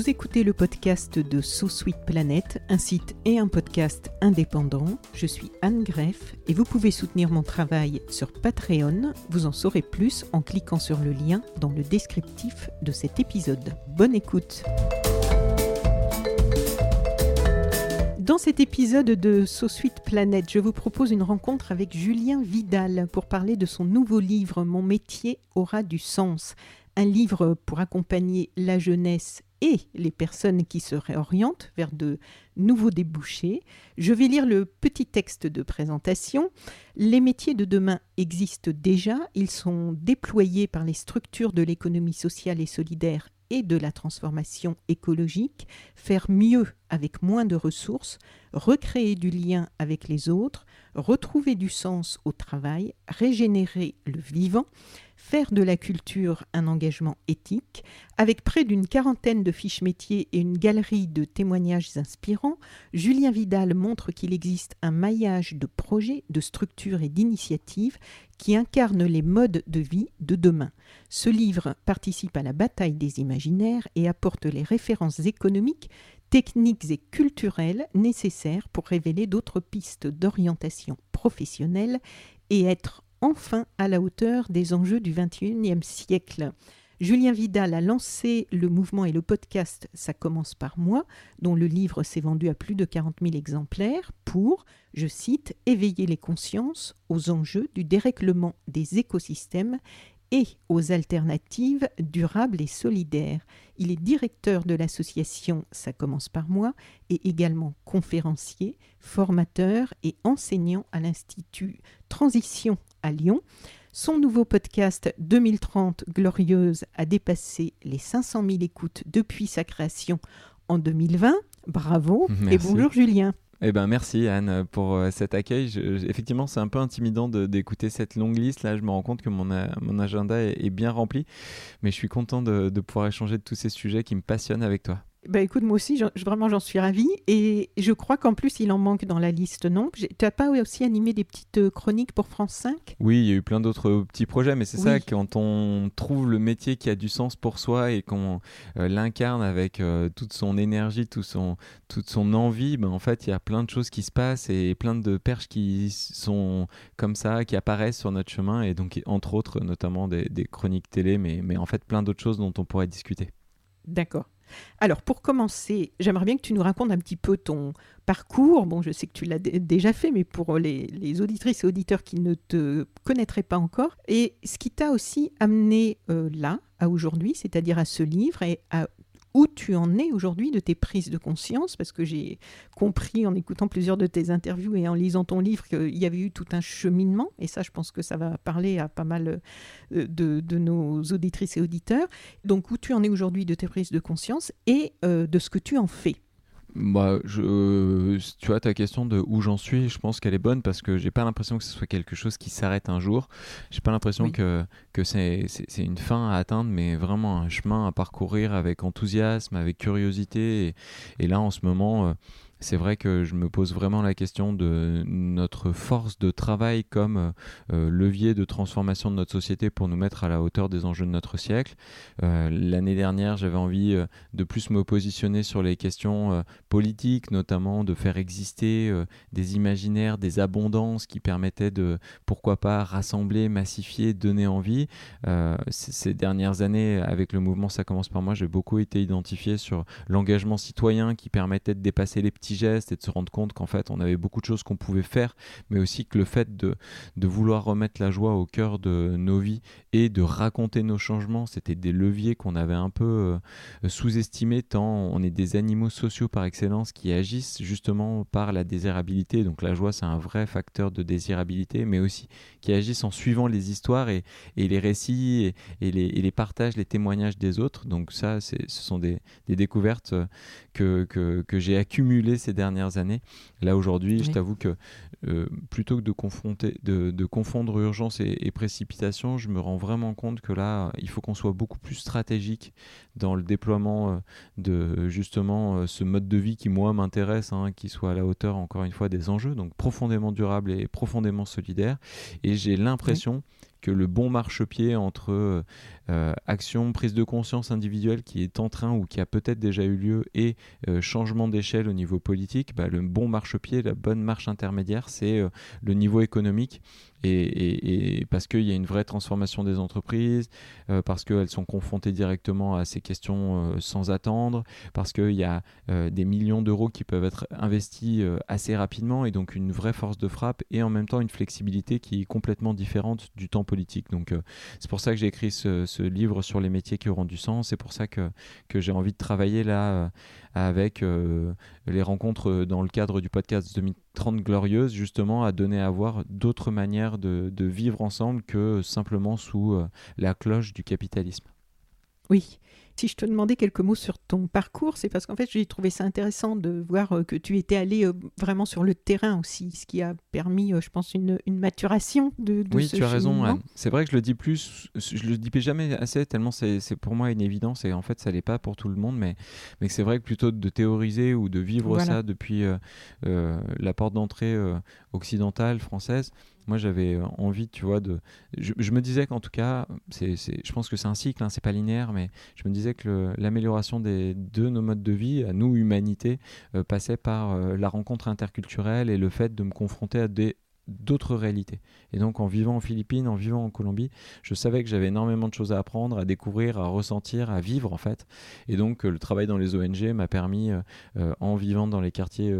Vous écoutez le podcast de So Sweet Planet, un site et un podcast indépendant. Je suis Anne Greff et vous pouvez soutenir mon travail sur Patreon. Vous en saurez plus en cliquant sur le lien dans le descriptif de cet épisode. Bonne écoute! Dans cet épisode de So Sweet Planet, je vous propose une rencontre avec Julien Vidal pour parler de son nouveau livre Mon métier aura du sens. Un livre pour accompagner la jeunesse et les personnes qui se réorientent vers de nouveaux débouchés. Je vais lire le petit texte de présentation. Les métiers de demain existent déjà, ils sont déployés par les structures de l'économie sociale et solidaire et de la transformation écologique, faire mieux avec moins de ressources, recréer du lien avec les autres, retrouver du sens au travail, régénérer le vivant, faire de la culture un engagement éthique, avec près d'une quarantaine de fiches métiers et une galerie de témoignages inspirants, Julien Vidal montre qu'il existe un maillage de projets, de structures et d'initiatives qui incarnent les modes de vie de demain. Ce livre participe à la bataille des imaginaires et apporte les références économiques, techniques et culturelles nécessaires pour révéler d'autres pistes d'orientation professionnelle et être enfin à la hauteur des enjeux du XXIe siècle. Julien Vidal a lancé le mouvement et le podcast Ça commence par moi, dont le livre s'est vendu à plus de 40 000 exemplaires, pour, je cite, éveiller les consciences aux enjeux du dérèglement des écosystèmes et aux alternatives durables et solidaires. Il est directeur de l'association Ça commence par moi et également conférencier, formateur et enseignant à l'Institut Transition à Lyon. Son nouveau podcast 2030 Glorieuse a dépassé les 500 000 écoutes depuis sa création en 2020. Bravo et bonjour Julien. Eh ben merci Anne pour euh, cet accueil. effectivement, c'est un peu intimidant d'écouter cette longue liste. Là, je me rends compte que mon, mon agenda est, bien rempli, mais je suis content de, de pouvoir échanger de tous ces sujets qui me passionnent avec toi. Bah écoute, moi aussi, vraiment, j'en suis ravie. Et je crois qu'en plus, il en manque dans la liste, non? Tu n'as pas aussi animé des petites euh, chroniques pour France 5 Oui, il y a eu plein d'autres petits projets, mais c'est ça, quand on trouve le métier qui a du sens pour soi et qu'on euh, l'incarne avec euh, toute son énergie, tout son, toute son envie, ben, en fait, il y a plein de choses qui se passent et plein de perches qui sont comme ça, qui apparaissent sur notre chemin. Et donc, entre autres, notamment des, des chroniques télé, mais, mais en fait, plein d'autres choses dont on pourrait discuter. D'accord. Alors, pour commencer, j'aimerais bien que tu nous racontes un petit peu ton parcours. Bon, je sais que tu l'as déjà fait, mais pour les, auditrices et auditeurs qui ne te connaîtraient pas encore, et ce qui t'a aussi amené euh, là, à aujourd'hui, c'est-à-dire à ce livre et à où tu en es aujourd'hui de tes prises de conscience, parce que j'ai compris en écoutant plusieurs de tes interviews et en lisant ton livre qu'il y avait eu tout un cheminement, et ça je pense que ça va parler à pas mal euh, de, nos auditrices et auditeurs. Donc où tu en es aujourd'hui de tes prises de conscience et euh, de ce que tu en fais. Bah, je, tu vois, ta question de où j'en suis, je pense qu'elle est bonne parce que j'ai pas l'impression que ce soit quelque chose qui s'arrête un jour. J'ai pas l'impression que, que c'est une fin à atteindre, mais vraiment un chemin à parcourir avec enthousiasme, avec curiosité. Et, et là, en ce moment, euh, c'est vrai que je me pose vraiment la question de notre force de travail comme euh, euh, levier de transformation de notre société pour nous mettre à la hauteur des enjeux de notre siècle. Euh, l'année dernière, j'avais envie de plus me positionner sur les questions politiques, notamment de faire exister des imaginaires, des abondances qui permettaient de, pourquoi pas, rassembler, massifier, donner envie. ces dernières années, avec le mouvement Ça commence par moi, j'ai beaucoup été identifié sur l'engagement citoyen qui permettait de dépasser les petits gestes et de se rendre compte qu'en fait, on avait beaucoup de choses qu'on pouvait faire, mais aussi que le fait de, de vouloir remettre la joie au cœur de nos vies et de raconter nos changements, c'était des leviers qu'on avait un peu euh, sous-estimés tant on est des animaux sociaux par excellence qui agissent justement par la désirabilité. Donc la joie, c'est un vrai facteur de désirabilité, mais aussi qui agissent en suivant les histoires et, et les récits et, les, et, les, partages, les témoignages des autres. Donc ça, ce sont des, des découvertes que, que, que j'ai accumulées ces dernières années. Là aujourd'hui, je t'avoue que euh, plutôt que de, confronter, de, de confondre urgence et, et, précipitation, je me rends vraiment compte que là, il faut qu'on soit beaucoup plus stratégique dans le déploiement euh, de justement euh, ce mode de vie qui, moi, m'intéresse, hein, qui soit à la hauteur, encore une fois, des enjeux, donc profondément durable et profondément solidaire. Et j'ai l'impression oui que le bon marchepied entre euh, action, prise de conscience individuelle qui est en train ou qui a peut-être déjà eu lieu et euh, changement d'échelle au niveau politique, bah, le bon marchepied, la bonne marche intermédiaire, c'est euh, le niveau économique. Et, parce qu'il y a une vraie transformation des entreprises, euh, parce qu'elles sont confrontées directement à ces questions euh, sans attendre, parce qu'il y a euh, des millions d'euros qui peuvent être investis assez rapidement et donc une vraie force de frappe et en même temps une flexibilité qui est complètement différente du temps politique. Donc c'est pour ça que j'ai écrit ce, livre sur les métiers qui auront du sens, c'est pour ça que, que j'ai envie de travailler là avec les rencontres dans le cadre du podcast 2030 Glorieuse, justement, à donner à voir d'autres manières de, de, vivre ensemble que simplement sous euh, la cloche du capitalisme. Oui, si je te demandais quelques mots sur ton parcours, c'est parce qu'en fait, j'ai trouvé ça intéressant de voir euh, que tu étais allé euh, vraiment sur le terrain aussi, ce qui a permis, euh, je pense, une, une maturation de, de oui, ce tu as raison, cheminement. C'est vrai que je le dis plus, je le dis jamais assez, tellement c'est pour moi une évidence et en fait, ça l'est pas pour tout le monde, mais, mais c'est vrai que plutôt de théoriser ou de vivre Voilà. ça depuis euh, euh, la porte d'entrée euh, occidentale, française, moi j'avais envie, tu vois, de. Je, me disais qu'en tout cas, c'est, je pense que c'est un cycle, hein, c'est pas linéaire, mais je me disais que l'amélioration des, de nos modes de vie, à nous, humanité, euh, passait par euh, la rencontre interculturelle et le fait de me confronter à des d'autres réalités. Et donc en vivant en Philippines, en vivant en Colombie, je savais que j'avais énormément de choses à apprendre, à découvrir, à ressentir, à vivre en fait. Et donc euh, le travail dans les ONG m'a permis, euh, euh, en vivant dans les quartiers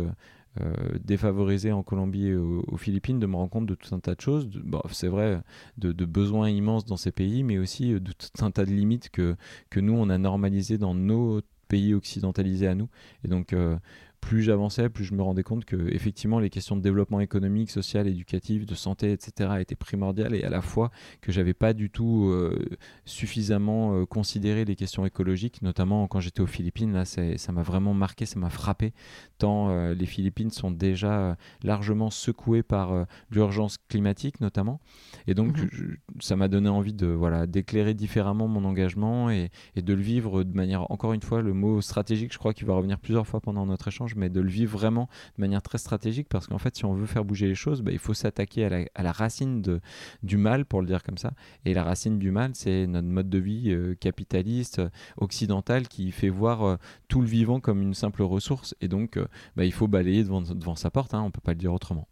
euh, défavorisés en Colombie et aux, Philippines, de me rendre compte de tout un tas de choses. Bon, c'est vrai, de, de besoins immenses dans ces pays, mais aussi euh, de tout un tas de limites que, que nous, on a normalisées dans nos pays occidentalisés à nous. Et donc, euh, plus j'avançais, plus je me rendais compte que effectivement les questions de développement économique, social, éducatif, de santé, etc. étaient primordiales et à la fois que j'avais pas du tout euh, suffisamment euh, considéré les questions écologiques, notamment quand j'étais aux Philippines. Là, ça m'a vraiment marqué, ça m'a frappé, tant euh, les Philippines sont déjà largement secouées par l'urgence climatique, notamment. Et donc, je- ça m'a donné envie de voilà d'éclairer différemment mon engagement et, et de le vivre de manière, encore une fois, le mot stratégique, je crois qu'il va revenir plusieurs fois pendant notre échange, mais de le vivre vraiment de manière très stratégique parce qu'en fait, si on veut faire bouger les choses, bah, il faut s'attaquer à la, à la racine de, du mal, pour le dire comme ça. Et la racine du mal, c'est notre mode de vie euh, capitaliste, euh, occidental, qui fait voir euh, tout le vivant comme une simple ressource. Et donc, bah, il faut balayer devant, devant sa porte, hein, on peut pas le dire autrement.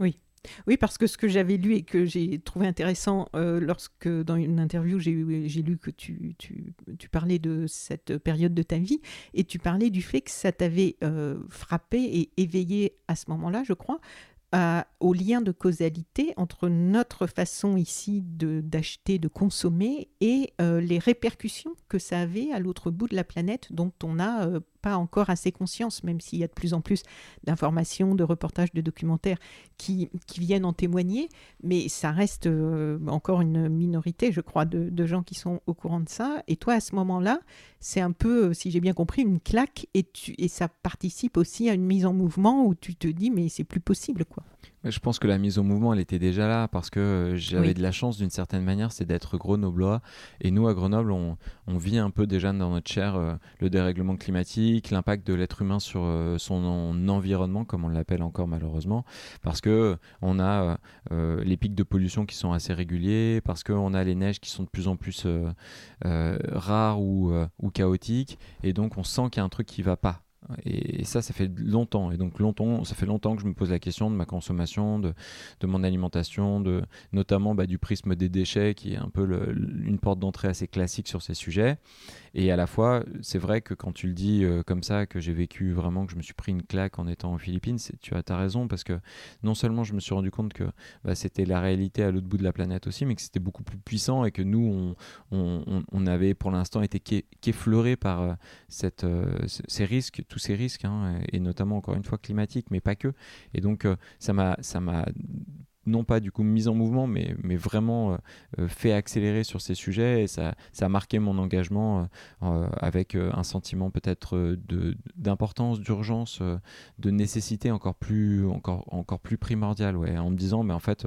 Oui, parce que ce que j'avais lu et que j'ai trouvé intéressant euh, lorsque, dans une interview, j'ai lu que tu, parlais de cette période de ta vie et tu parlais du fait que ça t'avait euh, frappé et éveillé à ce moment-là, je crois, au lien de causalité entre notre façon ici d'acheter, de, consommer et euh, les répercussions que ça avait à l'autre bout de la planète dont on euh, pas encore assez conscience, même s'il y a de plus en plus d'informations, de reportages, de documentaires qui, viennent en témoigner, mais ça reste euh, encore une minorité, je crois, de, gens qui sont au courant de ça. Et toi, à ce moment-là, c'est un peu, si j'ai bien compris, une claque et, et ça participe aussi à une mise en mouvement où tu te dis, mais c'est plus possible, quoi. Je pense que la mise au mouvement, elle était déjà là parce que euh, j'avais Oui. de la chance d'une certaine manière, c'est d'être grenoblois. Et nous, à Grenoble, on, on vit un peu déjà dans notre chair euh, le dérèglement climatique, l'impact de l'être humain sur euh, son en- environnement, comme on l'appelle encore malheureusement, parce que on a euh, les pics de pollution qui sont assez réguliers, parce qu'on a les neiges qui sont de plus en plus rares ou, ou chaotiques, et donc on sent qu'il y a un truc qui va pas Et, ça, ça fait longtemps. Et donc longtemps, ça fait longtemps que je me pose la question de ma consommation, de, de mon alimentation, de, notamment bah, du prisme des déchets, qui est un peu une porte d'entrée assez classique sur ces sujets. Et à la fois, c'est vrai que quand tu le dis euh, comme ça, que j'ai vécu vraiment, que je me suis pris une claque en étant aux Philippines, tu as ta raison, parce que non seulement je me suis rendu compte que bah, c'était la réalité à l'autre bout de la planète aussi, mais que c'était beaucoup plus puissant et que nous, on, on, avait pour l'instant été qu'effleurés par euh, cette, euh, ces risques, tous ces risques, hein, et notamment encore une fois climatiques, mais pas que. Et donc, ça m'a non pas du coup mise en mouvement, mais, mais vraiment euh, euh, fait accélérer sur ces sujets. Et ça, ça a marqué mon engagement euh, avec un sentiment peut-être d'importance, d'urgence, de nécessité encore plus, encore, encore plus primordiale, ouais, en me disant, mais en fait,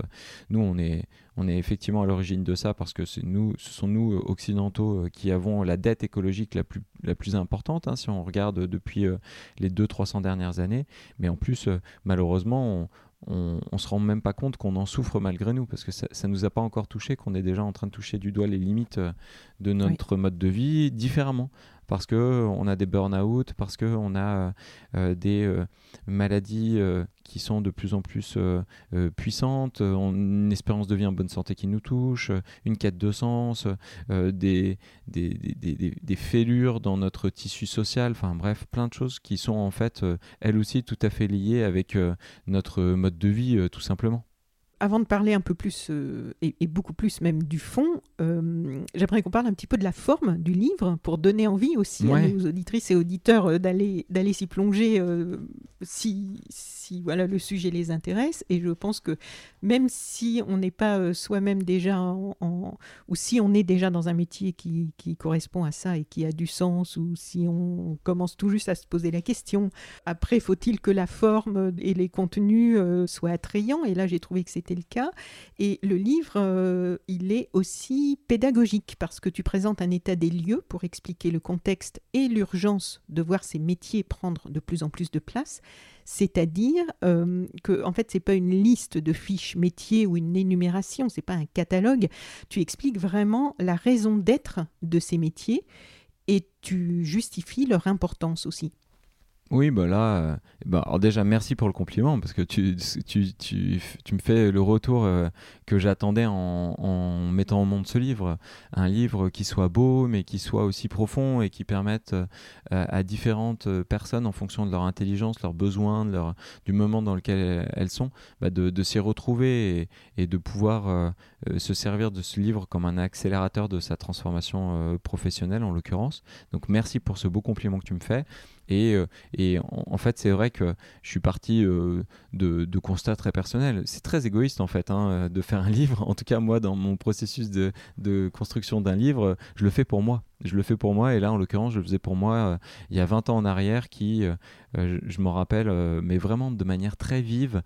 nous, on est, on est effectivement à l'origine de ça parce que nous, ce sont nous, occidentaux, qui avons la dette écologique la plus, la plus importante, hein, si on regarde depuis les 200-300 dernières années, mais en plus, malheureusement, on, on, ne se rend même pas compte qu'on en souffre malgré nous, parce que ça, ne nous a pas encore touché, qu'on est déjà en train de toucher du doigt les limites euh, de notre mode de vie différemment parce qu'on a des burn-out, parce qu'on a euh, euh, des euh, maladies qui sont de plus en plus puissantes, une espérance de vie en bonne santé qui nous touche, une quête de sens, des, des, des, des, fêlures dans notre tissu social, enfin bref, plein de choses qui sont en fait elles aussi tout à fait liées avec notre mode de vie tout simplement avant de parler un peu plus, euh, et, beaucoup plus même du fond, euh, j'aimerais qu'on parle un petit peu de la forme du livre pour donner envie aussi à nos auditrices et auditeurs euh, d'aller d'aller s'y plonger si, si voilà, le sujet les intéresse. Et je pense que même si on n'est pas soi-même déjà en, ou si on est déjà dans un métier qui, qui, correspond à ça et qui a du sens, ou si on commence tout juste à se poser la question, après, faut-il que la forme et les contenus soient attrayants? Et là, j'ai trouvé que c'était le cas. Et le livre, euh, il est aussi pédagogique parce que tu présentes un état des lieux pour expliquer le contexte et l'urgence de voir ces métiers prendre de plus en plus de place. C'est-à-dire euh, que, en fait, c'est pas une liste de fiches métiers ou une énumération, c'est pas un catalogue. Tu expliques vraiment la raison d'être de ces métiers et tu justifies leur importance aussi. Oui, bah là, euh, bah alors déjà merci pour le compliment parce que tu, tu, tu, tu me fais le retour euh, que j'attendais en, mettant au monde ce livre. Un livre qui soit beau mais qui soit aussi profond et qui permette euh, à différentes personnes en fonction de leur intelligence, leurs besoins, leur, du moment dans lequel elles sont, bah de, de s'y retrouver et, et, de pouvoir se servir de ce livre comme un accélérateur de sa transformation professionnelle en l'occurrence. Donc merci pour ce beau compliment que tu me fais. Et, euh, en, fait, c'est vrai que je suis parti euh, de, de, constats très personnels. C'est très égoïste, en fait, hein, de faire un livre. En tout cas, moi, dans mon processus de construction d'un livre, je le fais pour moi je le fais pour moi. Et là en l'occurrence je le faisais pour moi euh, il y a 20 ans en arrière qui euh, euh, je, me rappelle mais vraiment de manière très vive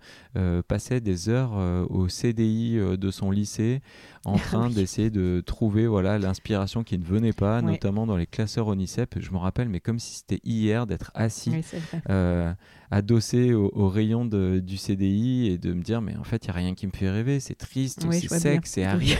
passait des heures au CDI de son lycée en train d'essayer de trouver voilà l'inspiration qui ne venait pas notamment dans les classeurs ONICEP je me rappelle mais comme si c'était hier d'être assis adossé au, rayon de, du CDI et de me dire mais en fait il y a rien qui me fait rêver. C'est triste c'est sec c'est aride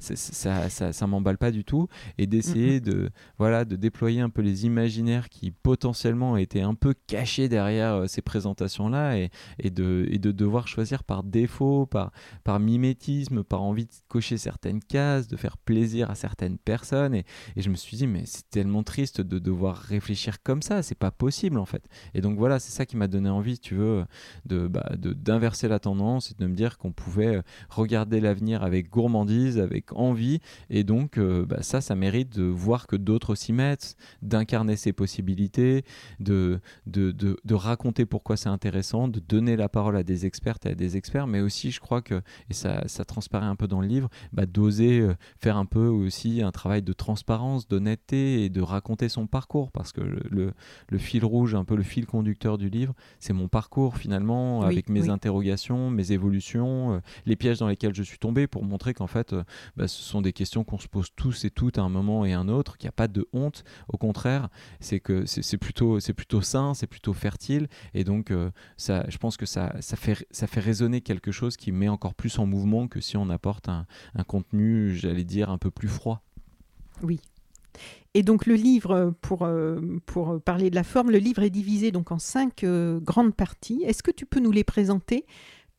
ça, ça, ça m'emballe pas du tout. Et d'essayer de voilà, de déployer un peu les imaginaires qui potentiellement étaient un peu cachés derrière euh, ces présentations-là et, et, de, et de devoir choisir par défaut, par, par mimétisme, par envie de cocher certaines cases, de faire plaisir à certaines personnes. Et, et je me suis dit, mais c'est tellement triste de devoir réfléchir comme ça, c'est pas possible en fait. Et donc voilà, c'est ça qui m'a donné envie, tu veux, de, bah, d'inverser la tendance et de me dire qu'on pouvait euh, regarder l'avenir avec gourmandise, avec envie. Et donc, euh, bah, ça, ça mérite de voir que d'autres s'y mettent, d'incarner ses possibilités, de, de, de, raconter pourquoi c'est intéressant, de donner la parole à des expertes et à des experts, mais aussi, je crois que, et ça, ça transparaît un peu dans le livre, bah, d'oser euh, faire un peu aussi un travail de transparence, d'honnêteté et de raconter son parcours, parce que le, le, fil rouge, un peu le fil conducteur du livre, c'est mon parcours finalement, avec mes interrogations, mes évolutions, euh, les pièges dans lesquels je suis tombé, pour montrer qu'en fait, euh, bah, ce sont des questions qu'on se pose tous et toutes à un moment et un autre, qu'il n'y a pas de honte. Au contraire, c'est que c'est plutôt, plutôt sain, c'est plutôt fertile. Et donc, euh, ça, je pense que ça, ça, fait, ça fait résonner quelque chose qui met encore plus en mouvement que si on apporte un, un contenu, j'allais dire, un peu plus froid. Oui, Et donc le livre, pour, euh, pour parler de la forme, le livre est divisé donc en cinq euh, grandes parties. Est-ce que tu peux nous les présenter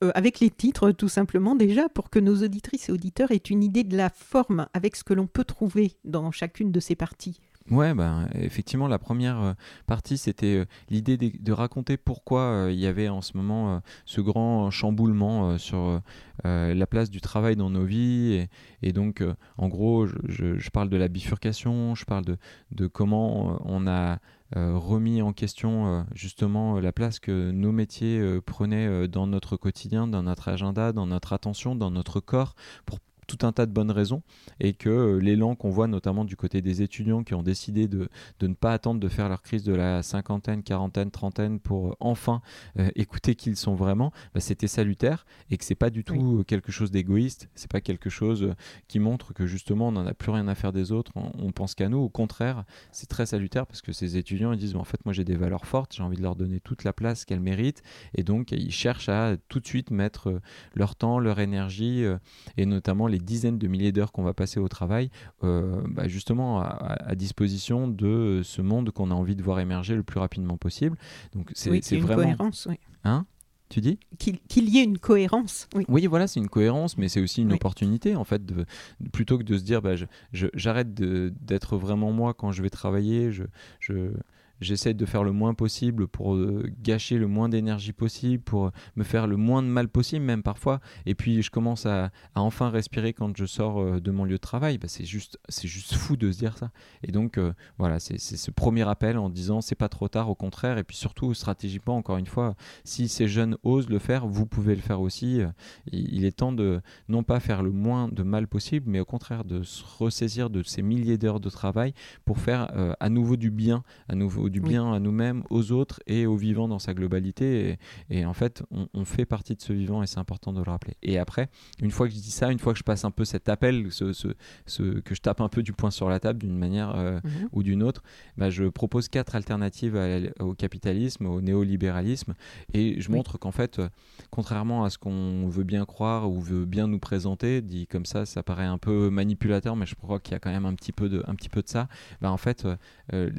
euh, avec les titres tout simplement déjà pour que nos auditrices et auditeurs aient une idée de la forme avec ce que l'on peut trouver dans chacune de ces parties? Ouais, bah, effectivement, la première euh, partie, c'était euh, l'idée de, raconter pourquoi euh, il y avait en ce moment ce grand chamboulement sur la place du travail dans nos vies. Et, donc, en gros, je, parle de la bifurcation, je parle de, de comment on a remis en question justement la place que nos métiers prenaient dans notre quotidien, dans notre agenda, dans notre attention, dans notre corps, pour tout un tas de bonnes raisons et que euh, l'élan qu'on voit notamment du côté des étudiants qui ont décidé de, de, ne pas attendre de faire leur crise de la cinquantaine, quarantaine, trentaine pour euh, enfin euh, écouter qui ils sont vraiment, bah, c'était salutaire et que c'est pas du tout quelque chose d'égoïste, c'est pas quelque chose qui montre que justement on n'en a plus rien à faire des autres, on, pense qu'à nous, au contraire, c'est très salutaire parce que ces étudiants ils disent en fait moi j'ai des valeurs fortes, j'ai envie de leur donner toute la place qu'elles méritent et donc ils cherchent à tout de suite mettre leur temps, leur énergie et notamment les dizaines de milliers d'heures qu'on va passer au travail, euh, bah, justement à, disposition de ce monde qu'on a envie de voir émerger le plus rapidement possible. Donc c'est oui, vraiment. Une cohérence, oui. Hein? Tu dis? Qu'il y ait une cohérence. Oui, oui voilà, c'est une cohérence, mais c'est aussi une opportunité, en fait, de, plutôt que de se dire, bah, j'arrête d'être vraiment moi quand je vais travailler, je, je, j'essaie de faire le moins possible pour euh, gâcher le moins d'énergie possible, pour me faire le moins de mal possible, même parfois. Et puis je commence à, enfin respirer quand je sors euh, de mon lieu de travail. Bah, c'est juste, juste fou de se dire ça. Et donc euh, voilà, c'est ce premier appel en disant c'est pas trop tard, au contraire. Et puis surtout stratégiquement, encore une fois, si ces jeunes osent le faire, vous pouvez le faire aussi. Il est temps de non pas faire le moins de mal possible, mais au contraire de se ressaisir de ces milliers d'heures de travail pour faire à nouveau du bien, à nouveau du bien à nous-mêmes, aux autres et au vivant dans sa globalité. Et, en fait, on, fait partie de ce vivant et c'est important de le rappeler. Et après, une fois que je dis ça, une fois que je passe un peu cet appel, ce, ce, que je tape un peu du poing sur la table d'une manière euh, mhm. ou d'une autre, bah, je propose quatre alternatives au capitalisme, au néolibéralisme. Et je montre qu'en fait, contrairement à ce qu'on veut bien croire ou veut bien nous présenter, dit comme ça, ça paraît un peu manipulateur, mais je crois qu'il y a quand même un petit peu de, un petit peu de ça. Bah, en fait, euh,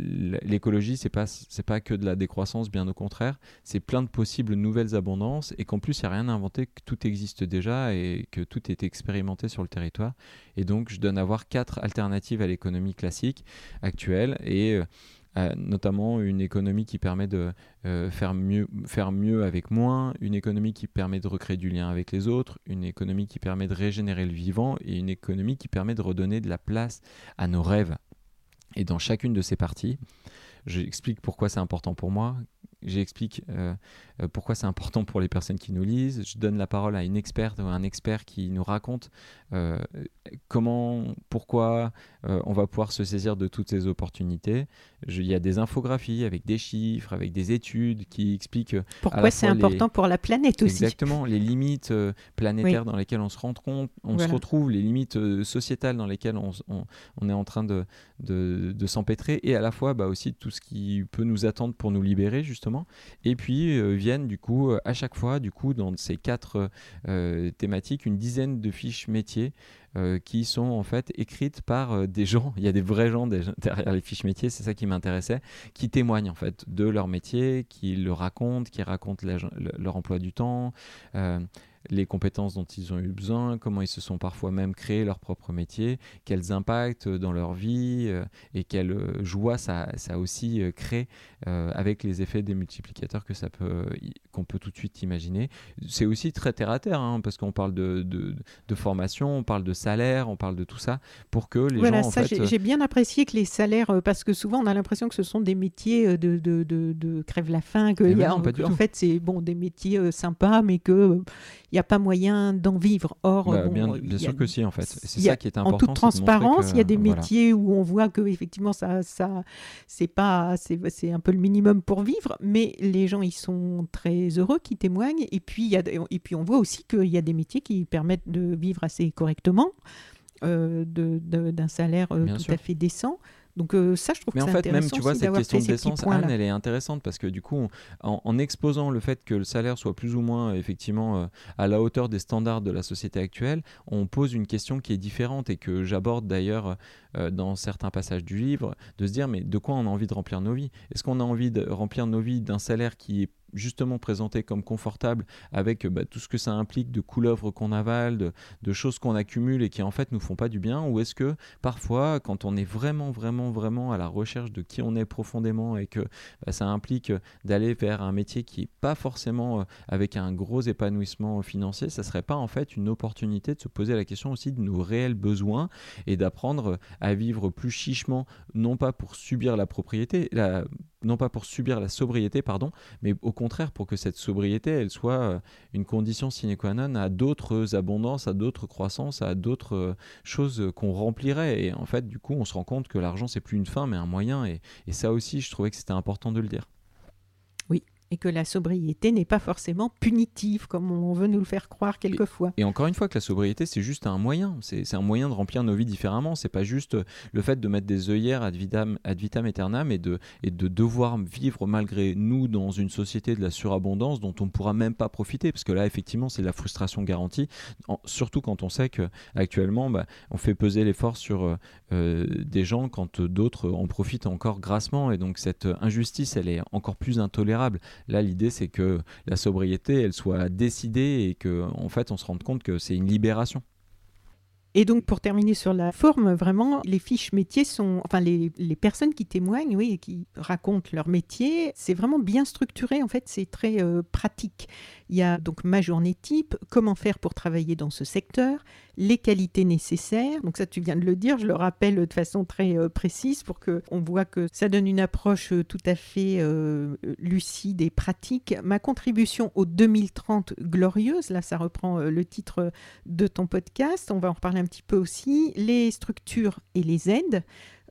l'écologie, c'est pas pas que de la décroissance, bien au contraire, c'est plein de possibles nouvelles abondances et qu'en plus il n'y a rien à inventer, que tout existe déjà et que tout est expérimenté sur le territoire. Et donc je donne à voir quatre alternatives à l'économie classique actuelle et euh, notamment une économie qui permet de euh, faire mieux avec moins, une économie qui permet de recréer du lien avec les autres, une économie qui permet de régénérer le vivant et une économie qui permet de redonner de la place à nos rêves. Et dans chacune de ces parties, J'explique pourquoi c'est important pour moi, j'explique euh, euh, pourquoi c'est important pour les personnes qui nous lisent? Je donne la parole à une experte ou un expert qui nous raconte euh, comment, pourquoi on va pouvoir se saisir de toutes ces opportunités. il y a des infographies avec des chiffres, avec des études qui expliquent pourquoi c'est important pour la planète aussi? Exactement, les limites planétaires dans lesquelles on se rend compte, on se retrouve, les limites sociétales dans lesquelles on, on, est en train de, de, de s'empêtrer, et à la fois bah, aussi tout ce qui peut nous attendre pour nous libérer justement et puis euh, du coup euh, à chaque fois, du coup, dans ces quatre euh, thématiques, une dizaine de fiches métiers qui sont en fait écrites par des gens, il y a des vrais gens derrière les fiches métiers, c'est ça qui m'intéressait, qui témoignent en fait de leur métier, qui le racontent, qui racontent leur emploi du temps, les compétences dont ils ont eu besoin, comment ils se sont parfois même créés leur propre métier, quels impacts dans leur vie euh, et quelle euh, joie ça, ça aussi euh, crée avec les effets des multiplicateurs que ça peut qu'on peut tout de suite imaginer. C'est aussi très terre à terre hein, parce qu'on parle de, de, formation, on parle de salaire, on parle de tout ça pour que les voilà, gens. ça, j'ai bien apprécié que les salaires, parce que souvent on a l'impression que ce sont des métiers de, de, de, crève la faim, que eh en, en fait c'est bon des métiers sympas, mais que il n'y a pas moyen d'en vivre. Or, bah, bien, sûr que si, en fait. C'est ça qui est important. En toute transparence, il y a des métiers où on voit que effectivement ça, ça, c'est pas, c'est un peu le minimum pour vivre, mais les gens ils sont très heureux, qui témoignent. Et puis il y a, et puis on voit aussi qu'il y a des métiers qui permettent de vivre assez correctement. Euh, d'un salaire euh, tout à fait décent. Donc euh, ça, je trouve Mais que en fait, même, tu vois, cette question de Anne, elle est intéressante parce que du coup, en, en, exposant le fait que le salaire soit plus ou moins, effectivement, euh, à la hauteur des standards de la société actuelle, on pose une question qui est différente et que j'aborde d'ailleurs euh, dans certains passages du livre, de se dire, mais de quoi on a envie de remplir nos vies? Est-ce qu'on a envie de remplir nos vies d'un salaire qui est justement présenté comme confortable avec bah, tout ce que ça implique de couleuvres qu'on avale, de, choses qu'on accumule et qui en fait nous font pas du bien Ou est-ce que parfois, quand on est vraiment, vraiment, vraiment à la recherche de qui on est profondément et que bah, ça implique d'aller vers un métier qui est pas forcément euh, avec un gros épanouissement financier, ça serait pas en fait une opportunité de se poser la question aussi de nos réels besoins et d'apprendre à vivre plus chichement, non pas pour subir la propriété, la, non pas pour subir la sobriété, pardon, mais au contraire pour que cette sobriété, elle soit euh, une condition sine qua non à d'autres abondances, à d'autres croissances, à d'autres euh, choses qu'on remplirait. Et en fait, du coup, on se rend compte que l'argent, c'est plus une fin, mais un moyen. Et, et ça aussi, je trouvais que c'était important de le dire et que la sobriété n'est pas forcément punitive, comme on veut nous le faire croire quelquefois. Et, encore une fois, que la sobriété, c'est juste un moyen. C'est un moyen de remplir nos vies différemment. C'est pas juste le fait de mettre des œillères ad vitam, ad vitam aeternam et de, de devoir vivre malgré nous dans une société de la surabondance dont on ne pourra même pas profiter. Parce que là, effectivement, c'est la frustration garantie. surtout quand on sait qu'actuellement, bah, on fait peser l'effort sur euh, euh, des gens quand d'autres en profitent encore grassement. Et donc, cette injustice, elle est encore plus intolérable. Là, l'idée, c'est que la sobriété, elle soit décidée et qu'en en fait, on se rende compte que c'est une libération. Et donc, pour terminer sur la forme, vraiment, les fiches métiers sont. Enfin, les, personnes qui témoignent, oui, et qui racontent leur métier, c'est vraiment bien structuré. En fait, c'est très euh, pratique. Il y a donc ma journée type, comment faire pour travailler dans ce secteur, les qualités nécessaires. Donc, ça, tu viens de le dire, je le rappelle de façon très euh, précise pour qu'on voit que ça donne une approche euh, tout à fait lucide et pratique. Ma contribution au 2030 glorieuse, là, ça reprend le titre de ton podcast. On va en reparler un petit peu aussi les structures et les aides.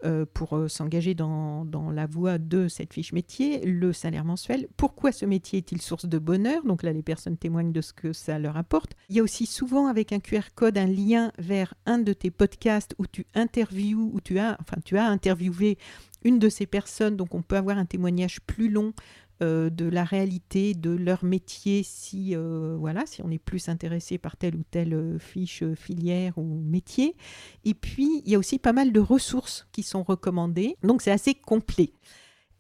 Euh, pour euh, s'engager dans, dans, la voie de cette fiche métier, le salaire mensuel. Pourquoi ce métier est-il source de bonheur? Donc là, les personnes témoignent de ce que ça leur apporte. Il y a aussi souvent avec un QR code un lien vers un de tes podcasts où tu interviews, où tu as, enfin, tu as interviewé une de ces personnes, donc on peut avoir un témoignage plus long euh, de la réalité de leur métier si, euh, voilà, si on est plus intéressé par telle ou telle euh, fiche, filière ou métier. Et puis, il y a aussi pas mal de ressources qui sont recommandées. Donc, c'est assez complet.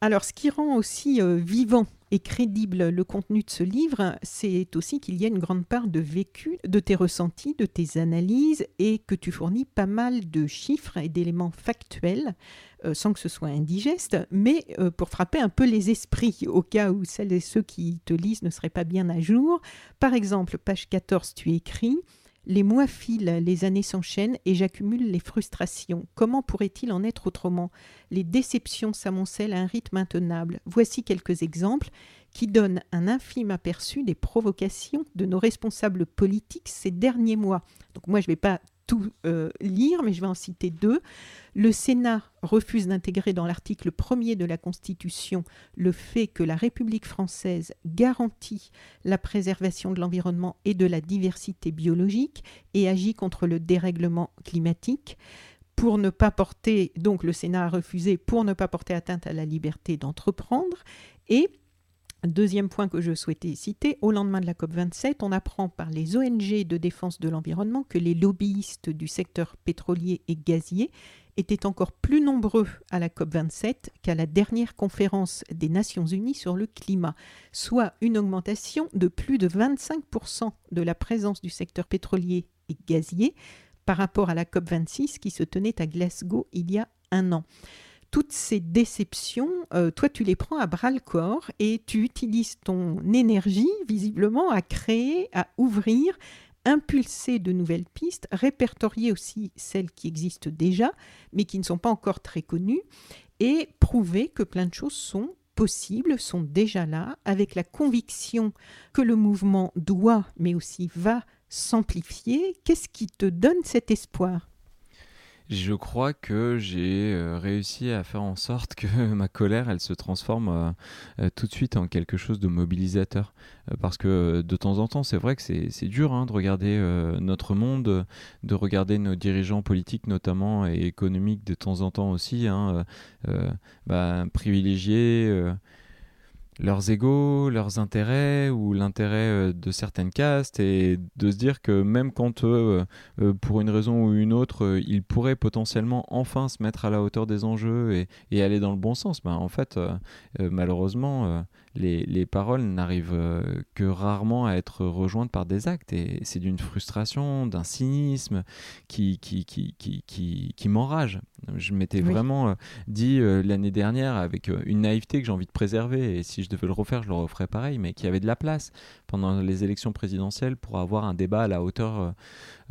Alors, ce qui rend aussi vivant et crédible le contenu de ce livre, c'est aussi qu'il y a une grande part de vécu, de tes ressentis, de tes analyses, et que tu fournis pas mal de chiffres et d'éléments factuels euh, sans que ce soit indigeste, mais euh, pour frapper un peu les esprits au cas où celles et ceux qui te lisent ne seraient pas bien à jour. Par exemple, page 14, tu écris les mois filent, les années s'enchaînent et j'accumule les frustrations. Comment pourrait-il en être autrement? Les déceptions s'amoncellent à un rythme intenable. Voici quelques exemples qui donnent un infime aperçu des provocations de nos responsables politiques ces derniers mois. Donc moi, je ne vais pas tout euh, lire, mais je vais en citer deux. Le Sénat refuse d'intégrer dans l'article premier de la Constitution le fait que la République française garantit la préservation de l'environnement et de la diversité biologique et agit contre le dérèglement climatique pour ne pas porter, donc le Sénat a refusé pour ne pas porter atteinte à la liberté d'entreprendre et Deuxième point que je souhaitais citer, au lendemain de la COP27, on apprend par les ONG de défense de l'environnement que les lobbyistes du secteur pétrolier et gazier étaient encore plus nombreux à la COP27 qu'à la dernière conférence des Nations Unies sur le climat, soit une augmentation de plus de 25% de la présence du secteur pétrolier et gazier par rapport à la COP26 qui se tenait à Glasgow il y a un an toutes ces déceptions, euh, toi, tu les prends à bras le corps et tu utilises ton énergie, visiblement, à créer, à ouvrir, impulser de nouvelles pistes, répertorier aussi celles qui existent déjà, mais qui ne sont pas encore très connues, et prouver que plein de choses sont possibles, sont déjà là, avec la conviction que le mouvement doit, mais aussi va s'amplifier. Qu'est-ce qui te donne cet espoir? Je crois que j'ai euh, réussi à faire en sorte que ma colère, elle se transforme euh, euh, tout de suite en quelque chose de mobilisateur. parce que de temps en temps, c'est vrai que c'est dur hein, de regarder notre monde, de regarder nos dirigeants politiques notamment et économiques de temps en temps aussi, hein, bah, privilégiés leurs égaux, leurs intérêts ou l'intérêt euh, de certaines castes et de se dire que même quand eux, euh, pour une raison ou une autre, euh, ils pourraient potentiellement enfin se mettre à la hauteur des enjeux et, aller dans le bon sens, ben, en fait, malheureusement, les, paroles n'arrivent que rarement à être rejointes par des actes et c'est d'une frustration, d'un cynisme qui, qui, qui, qui, qui m'enrage. Je m'étais vraiment dit l'année dernière avec une naïveté que j'ai envie de préserver et si je devais le refaire, je le referais pareil, mais qu'il y avait de la place pendant les élections présidentielles pour avoir un débat à la hauteur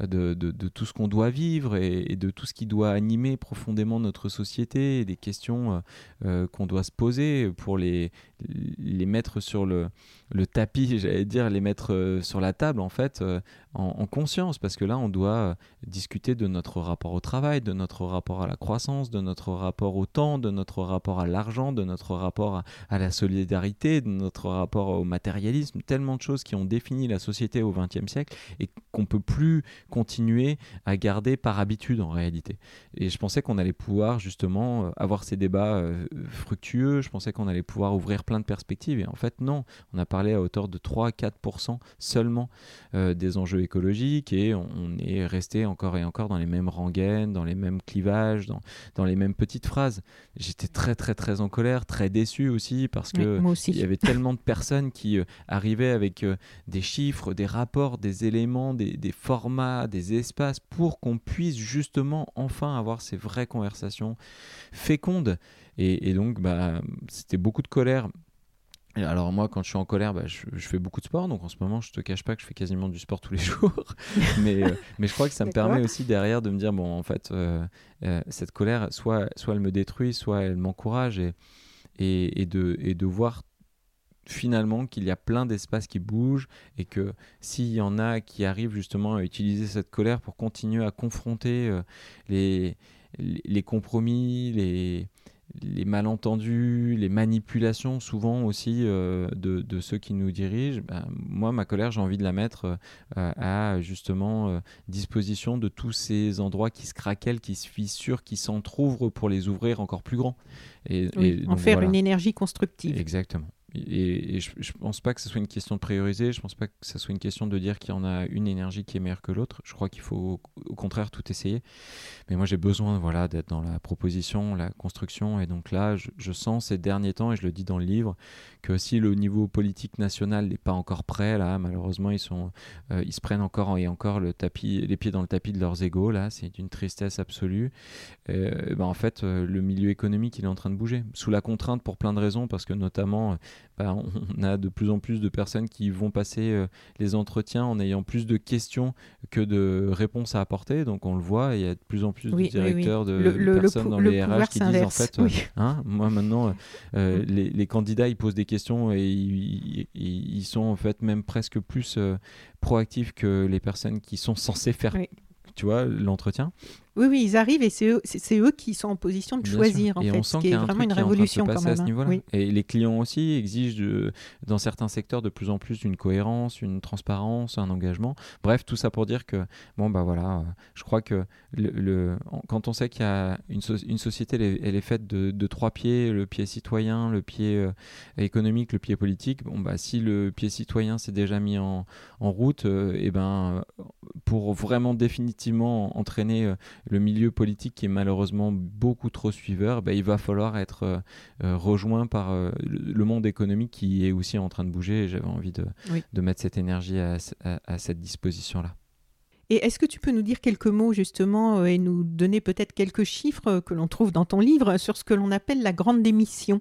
euh, de, tout ce qu'on doit vivre et, de tout ce qui doit animer profondément notre société et des questions euh, euh, qu'on doit se poser pour les, les mettre sur le, le tapis, j'allais dire, les mettre sur la table en fait en, conscience. Parce que là on doit discuter de notre rapport au travail, de notre rapport à la croissance, de notre rapport au temps, de notre rapport à l'argent, de notre rapport à, à la solidarité, de notre rapport au matérialisme, tellement de choses qui ont défini la société au XXe siècle et qu'on peut plus continuer à garder par habitude en réalité. Et je pensais qu'on allait pouvoir justement euh, avoir ces débats euh, fructueux, je pensais qu'on allait pouvoir ouvrir plein de perspectives. Et en fait non, on a à hauteur de 3-4% seulement euh, des enjeux écologiques et on, est resté encore et encore dans les mêmes rengaines, dans les mêmes clivages, dans, dans les mêmes petites phrases. J'étais très très très en colère, très déçu aussi parce que il y avait tellement de personnes qui arrivaient avec des chiffres, des rapports, des éléments, des, des formats, des espaces pour qu'on puisse justement enfin avoir ces vraies conversations fécondes. Et, donc, bah, c'était beaucoup de colère. Alors moi, quand je suis en colère, bah, je, fais beaucoup de sport. Donc en ce moment, je te cache pas que je fais quasiment du sport tous les jours. mais, euh, mais je crois que ça me permet aussi derrière de me dire, bon, en fait, euh, euh, cette colère, soit, soit elle me détruit, soit elle m'encourage. Et, et, et, de, et de voir finalement qu'il y a plein d'espaces qui bougent et que s'il y en a qui arrivent justement à utiliser cette colère pour continuer à confronter les, les, compromis, les, les malentendus, les manipulations souvent aussi euh, de, de, ceux qui nous dirigent, ben, moi ma colère j'ai envie de la mettre euh, à justement disposition de tous ces endroits qui se craquellent, qui se fissurent, qui s'entr'ouvrent pour les ouvrir encore plus grands. Et, en faire une énergie constructive. Exactement. Et, je, ne pense pas que ce soit une question de prioriser, je pense pas que ce soit une question de dire qu'il y en a une énergie qui est meilleure que l'autre. Je crois qu'il faut au contraire tout essayer. Mais moi j'ai besoin voilà, d'être dans la proposition, la construction. Et donc là, je, sens ces derniers temps, et je le dis dans le livre, que si le niveau politique national n'est pas encore prêt, là, malheureusement, ils, sont, euh, ils se prennent encore et encore le tapis, les pieds dans le tapis de leurs égaux. Là, c'est une tristesse absolue. Euh, ben en fait, euh, le milieu économique, il est en train de bouger. Sous la contrainte pour plein de raisons, parce que notamment bah, on a de plus en plus de personnes qui vont passer les entretiens en ayant plus de questions que de réponses à apporter. Donc on le voit, il y a de plus en plus de directeurs, de, personnes dans les RH qui disent en fait, hein, moi maintenant, mm. les, candidats ils posent des questions et ils, sont en fait même presque plus proactifs que les personnes qui sont censées faire, tu vois, l'entretien. Oui, oui, ils arrivent et c'est eux, eux, qui sont en position de choisir, en et fait, on sent qu'il y a vraiment une révolution quand même. À ce hein. niveau-là. Et les clients aussi exigent, dans certains secteurs, de plus en plus une cohérence, une transparence, un engagement. Bref, tout ça pour dire que, bon, bah voilà, je crois que le, quand on sait qu'il y a une, une société, elle est, faite de, trois pieds, le pied citoyen, le pied euh, économique, le pied politique, bon, bah si le pied citoyen s'est déjà mis en, en route, et euh, eh ben, pour vraiment définitivement entraîner euh, le milieu politique qui est malheureusement beaucoup trop suiveur, bah, il va falloir être euh, euh, rejoint par euh, le monde économique qui est aussi en train de bouger. Et j'avais envie de, de, mettre cette énergie à, à, cette disposition-là. Et est-ce que tu peux nous dire quelques mots justement et nous donner peut-être quelques chiffres que l'on trouve dans ton livre sur ce que l'on appelle la grande démission,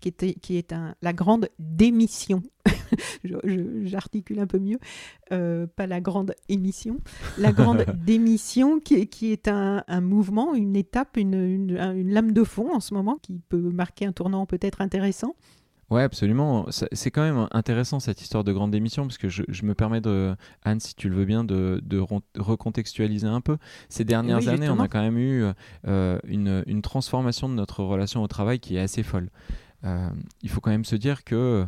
qui, était, qui est un, la grande démission j'articule un peu mieux, euh, pas la grande émission, la grande démission qui, qui est un, mouvement, une étape, une, une, lame de fond en ce moment qui peut marquer un tournant peut-être intéressant. Ouais, absolument. C'est quand même intéressant cette histoire de grande démission parce que je, me permets de, Anne, si tu le veux bien, de, recontextualiser un peu. Ces dernières années, on a quand même eu euh, une, une, transformation de notre relation au travail qui est assez folle. Euh, il faut quand même se dire que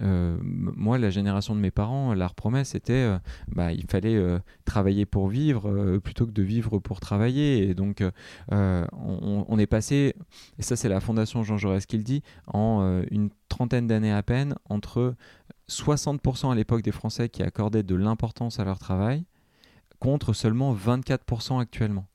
euh, moi, la génération de mes parents, leur promesse était euh, bah, il fallait travailler pour vivre plutôt que de vivre pour travailler. Et donc, on, est passé, et ça, c'est la Fondation Jean Jaurès qui le dit, en une trentaine d'années à peine, entre 60% à l'époque des Français qui accordaient de l'importance à leur travail, contre seulement 24% actuellement.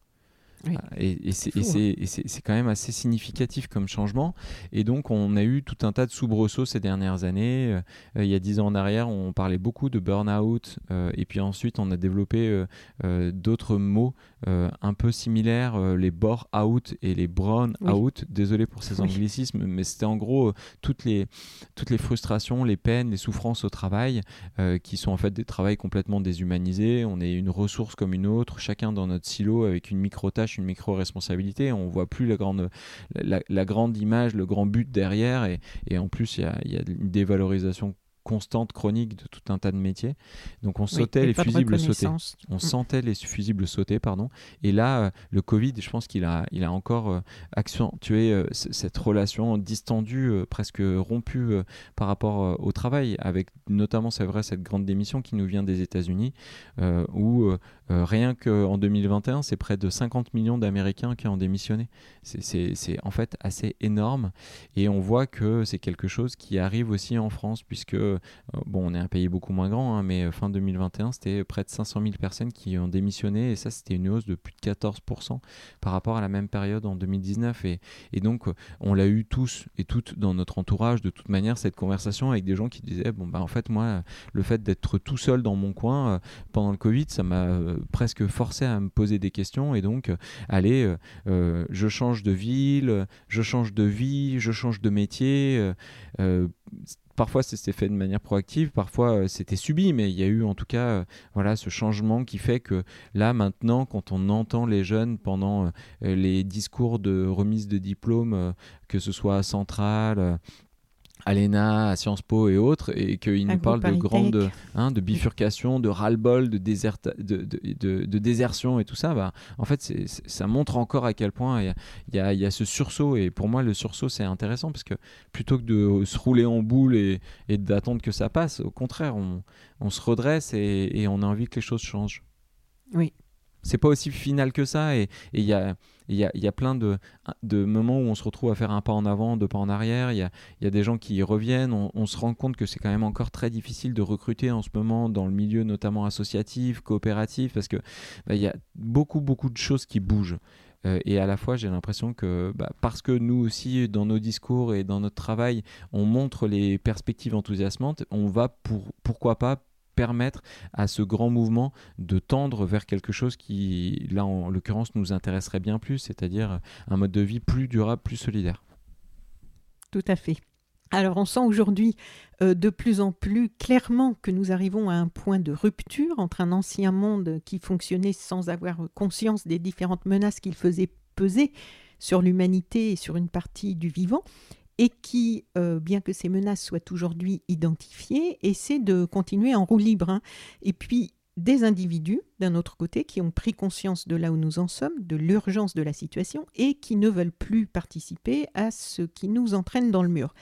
Et, c'est quand même assez significatif comme changement. Et donc, on a eu tout un tas de soubresauts ces dernières années. Euh, il y a dix ans en arrière, on parlait beaucoup de burn-out. Euh, et puis ensuite, on a développé euh, d'autres mots un peu similaires, les bore-out et les brown-out. Désolé pour ces anglicismes, mais c'était en gros toutes, les, toutes les frustrations, les peines, les souffrances au travail, qui sont en fait des travails complètement déshumanisés. On est une ressource comme une autre, chacun dans notre silo avec une micro-tâche une micro-responsabilité. On voit plus la grande, la, grande image, le grand but derrière. Et, et en plus, il y a, y a une dévalorisation constante, chronique de tout un tas de métiers. Donc on sautait les fusibles sauter. On sentait les fusibles sauter, pardon. Et là, euh, le Covid, je pense qu'il a, il a encore euh, accentué euh, cette relation distendue, presque rompue par rapport au travail, avec notamment, c'est vrai, cette grande démission qui nous vient des États-Unis, où rien qu'en 2021, c'est près de 50 millions d'Américains qui ont démissionné. C'est en fait assez énorme. Et on voit que c'est quelque chose qui arrive aussi en France, puisque bon, on est un pays beaucoup moins grand, hein, mais euh, fin 2021, c'était près de 500 000 personnes qui ont démissionné, et ça, c'était une hausse de plus de 14% par rapport à la même période en 2019. Et, et donc, euh, on l'a eu tous et toutes dans notre entourage, de toute manière, cette conversation avec des gens qui disaient, bon, bah, en fait, moi, le fait d'être tout seul dans mon coin pendant le Covid, ça m'a presque forcé à me poser des questions, et donc, allez, je change de ville, je change de vie, je change de métier parfois c'était fait de manière proactive, parfois euh, c'était subi, mais il y a eu en tout cas euh, voilà ce changement qui fait que là maintenant, quand on entend les jeunes pendant euh, les discours de remise de diplôme, que ce soit à Centrale, à l'ENA, à Sciences Po et autres, et qu'il nous parle de grande hein, de bifurcation, de ras-le-bol, de, de, de, de, désertion et tout ça, bah, en fait, ça montre encore à quel point il y, y, y a, ce sursaut. Et pour moi, le sursaut, c'est intéressant parce que plutôt que de se rouler en boule et, et d'attendre que ça passe, au contraire, on, on se redresse et, et on a envie que les choses changent. Oui, c'est pas aussi final que ça et il y a, y, a, y a plein de, de, moments où on se retrouve à faire un pas en avant, deux pas en arrière. Il y a, y a, des gens qui reviennent. On, se rend compte que c'est quand même encore très difficile de recruter en ce moment dans le milieu notamment associatif, coopératif, parce que bah, il y a beaucoup beaucoup de choses qui bougent. Euh, et à la fois, j'ai l'impression que bah, parce que nous aussi, dans nos discours et dans notre travail, on montre les perspectives enthousiasmantes, on va pour, pourquoi pas permettre à ce grand mouvement de tendre vers quelque chose qui, là en l'occurrence, nous intéresserait bien plus, c'est-à-dire un mode de vie plus durable, plus solidaire. Tout à fait. Alors on sent aujourd'hui euh, de plus en plus clairement que nous arrivons à un point de rupture entre un ancien monde qui fonctionnait sans avoir conscience des différentes menaces qu'il faisait peser sur l'humanité et sur une partie du vivant, et qui, euh, bien que ces menaces soient aujourd'hui identifiées, essaie de continuer en roue libre. Hein. Et puis, des individus, d'un autre côté, qui ont pris conscience de là où nous en sommes, de l'urgence de la situation, et qui ne veulent plus participer à ce qui nous entraîne dans le mur.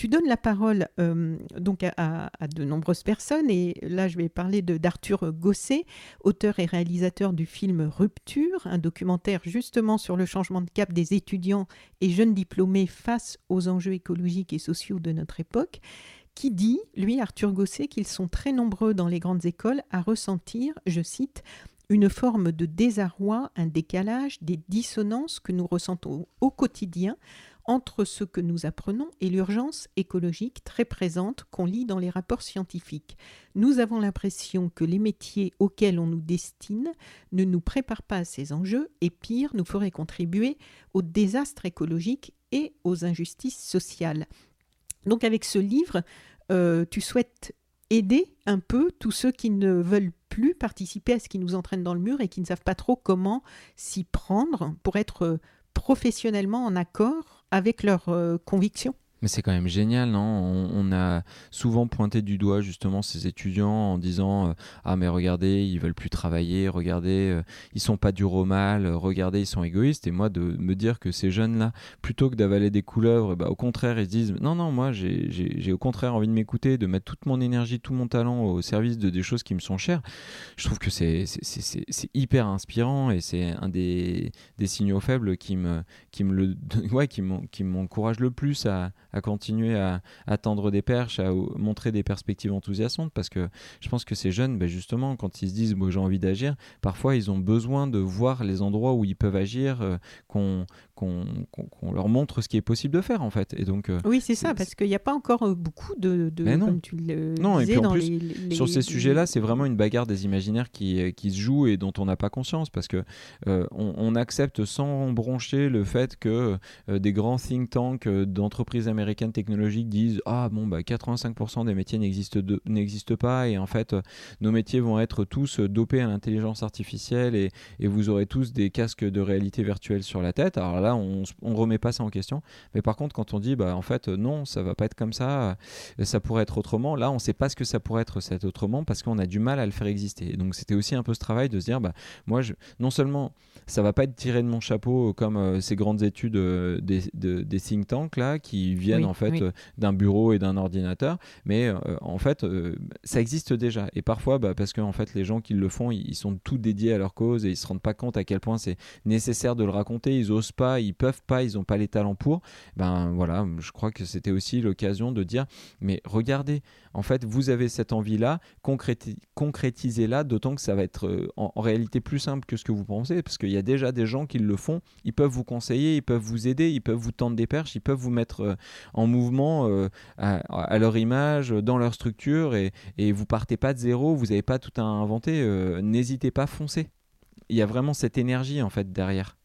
Tu donnes la parole euh, donc à, de nombreuses personnes et là je vais parler d'Arthur Gosset, auteur et réalisateur du film Rupture, un documentaire justement sur le changement de cap des étudiants et jeunes diplômés face aux enjeux écologiques et sociaux de notre époque qui dit, lui, Arthur Gosset, qu'ils sont très nombreux dans les grandes écoles à ressentir, je cite, une forme de désarroi, un décalage, des dissonances que nous ressentons au quotidien entre ce que nous apprenons et l'urgence écologique très présente qu'on lit dans les rapports scientifiques. Nous avons l'impression que les métiers auxquels on nous destine ne nous préparent pas à ces enjeux et pire, nous feraient contribuer au désastre écologique et aux injustices sociales. Donc avec ce livre, euh, tu souhaites aider un peu tous ceux qui ne veulent plus participer à ce qui nous entraîne dans le mur et qui ne savent pas trop comment s'y prendre pour être professionnellement en accord avec leurs euh, convictions Mais c'est quand même génial, non? On, a souvent pointé du doigt justement ces étudiants en disant euh, ah mais regardez ils veulent plus travailler, regardez euh, ils sont pas durs au mal, regardez ils sont égoïstes et moi de me dire que ces jeunes là plutôt que d'avaler des couleuvres, bah, au contraire ils se disent non non moi j'ai au contraire envie de m'écouter, de mettre toute mon énergie, tout mon talent au service de des choses qui me sont chères. Je trouve que c'est hyper inspirant et c'est un des, des, signaux faibles qui me qui me le ouais qui m'encourage le plus à à continuer à, tendre des perches, à montrer des perspectives enthousiasmantes, parce que je pense que ces jeunes, ben justement, quand ils se disent j'ai envie d'agir, parfois ils ont besoin de voir les endroits où ils peuvent agir, euh, qu'on qu'on leur montre ce qui est possible de faire en fait. Et donc, euh, oui, c'est ça, parce qu'il n'y a pas encore euh, beaucoup de, de non. comme tu le non, disais, et puis en plus, les, sur ces sujets-là, c'est vraiment une bagarre des imaginaires qui, qui se joue et dont on n'a pas conscience, parce que on, accepte sans broncher le fait que des grands think tanks d'entreprises américaines technologiques disent ah bon bah 85% des métiers n'existent pas et en fait euh, nos métiers vont être tous euh, dopés à l'intelligence artificielle et, et, vous aurez tous des casques de réalité virtuelle sur la tête. Alors là on, on remet pas ça en question. Mais par contre quand on dit bah en fait non ça va pas être comme ça, euh, ça pourrait être autrement. Là on sait pas ce que ça pourrait être cet autrement parce qu'on a du mal à le faire exister. Et donc c'était aussi un peu ce travail de se dire bah moi je, non seulement ça va pas être tiré de mon chapeau comme ces grandes études des, des think tanks là qui viennent en fait euh, d'un bureau et d'un ordinateur, mais euh, en fait euh, ça existe déjà. Et parfois, bah, parce que en fait les gens qui le font, ils, sont tout dédiés à leur cause et ils se rendent pas compte à quel point c'est nécessaire de le raconter. Ils osent pas, ils peuvent pas, ils ont pas les talents pour. Ben voilà, je crois que c'était aussi l'occasion de dire, mais regardez, en fait, vous avez cette envie-là, concrétisez-la, d'autant que ça va être en, en, réalité plus simple que ce que vous pensez, parce qu'il y a déjà des gens qui le font, ils peuvent vous conseiller, ils peuvent vous aider, ils peuvent vous tendre des perches, ils peuvent vous mettre en mouvement euh, à, leur image, dans leur structure, et, et vous partez pas de zéro, vous n'avez pas tout à inventer, euh, n'hésitez pas, foncez. Il y a vraiment cette énergie en fait derrière.